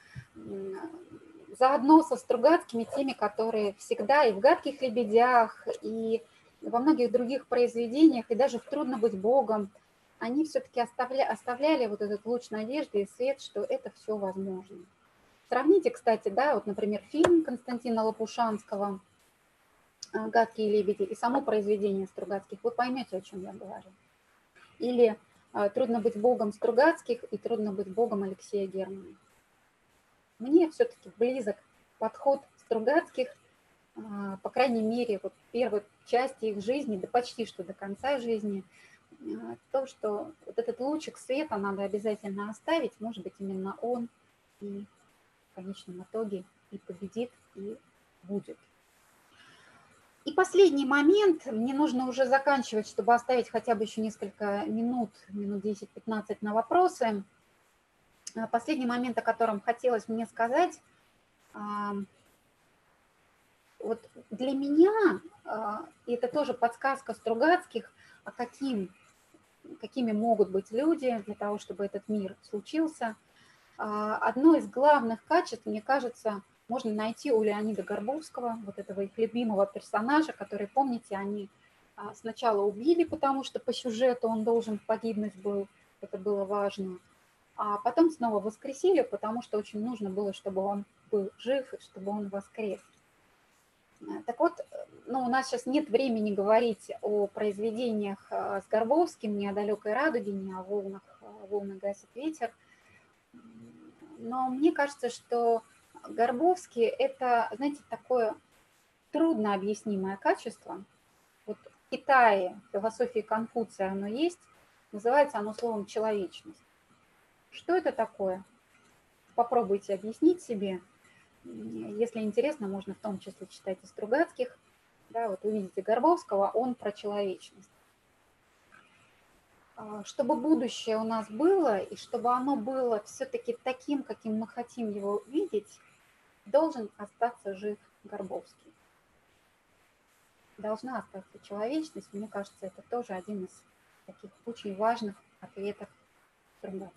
заодно со Стругацкими, теми, которые всегда и в «Гадких лебедях», и во многих других произведениях, и даже в «Трудно быть Богом», они все-таки оставля, оставляли вот этот луч надежды и свет, что это все возможно. Сравните, кстати, да, вот, например, фильм Константина Лопушанского э, «Гадкие лебеди» и само произведение Стругацких, вы поймете, о чем я говорю. Или э, «Трудно быть богом Стругацких» и «Трудно быть богом» Алексея Германа. Мне все-таки близок подход Стругацких, по крайней мере, вот первой части их жизни, да почти что до конца жизни – то, что вот этот лучик света надо обязательно оставить, может быть, именно он и в конечном итоге и победит, и будет. И последний момент, мне нужно уже заканчивать, чтобы оставить хотя бы еще несколько минут, минут 10-15 на вопросы. А, последний момент, о котором хотелось мне сказать, а, вот для меня, а, и это тоже подсказка Стругацких, а каким какими могут быть люди для того, чтобы этот мир случился. А, одно из главных качеств, мне кажется, можно найти у Леонида Горбовского, вот этого их любимого персонажа, который, помните, они а, сначала убили, потому что по сюжету он должен погибнуть был, это было важно, а потом снова воскресили, потому что очень нужно было, чтобы он был жив и чтобы он воскрес. Так вот, ну, у нас сейчас нет времени говорить о произведениях э, с Горбовским, ни о далекой радуге, ни о волнах, э, волны гасит ветер. Но мне кажется, что Горбовский – это, знаете, такое трудно объяснимое качество. Вот в Китае, в философии Конфуция оно есть, называется оно словом «человечность». Что это такое? Попробуйте объяснить себе – если интересно, можно в том числе читать и Стругацких. Да, вот увидите Горбовского, он про человечность. А, чтобы будущее у нас было, и чтобы оно было все-таки таким, каким мы хотим его видеть, должен остаться жив Горбовский. Должна остаться человечность. Мне кажется, это тоже один из таких очень важных ответов Стругацких.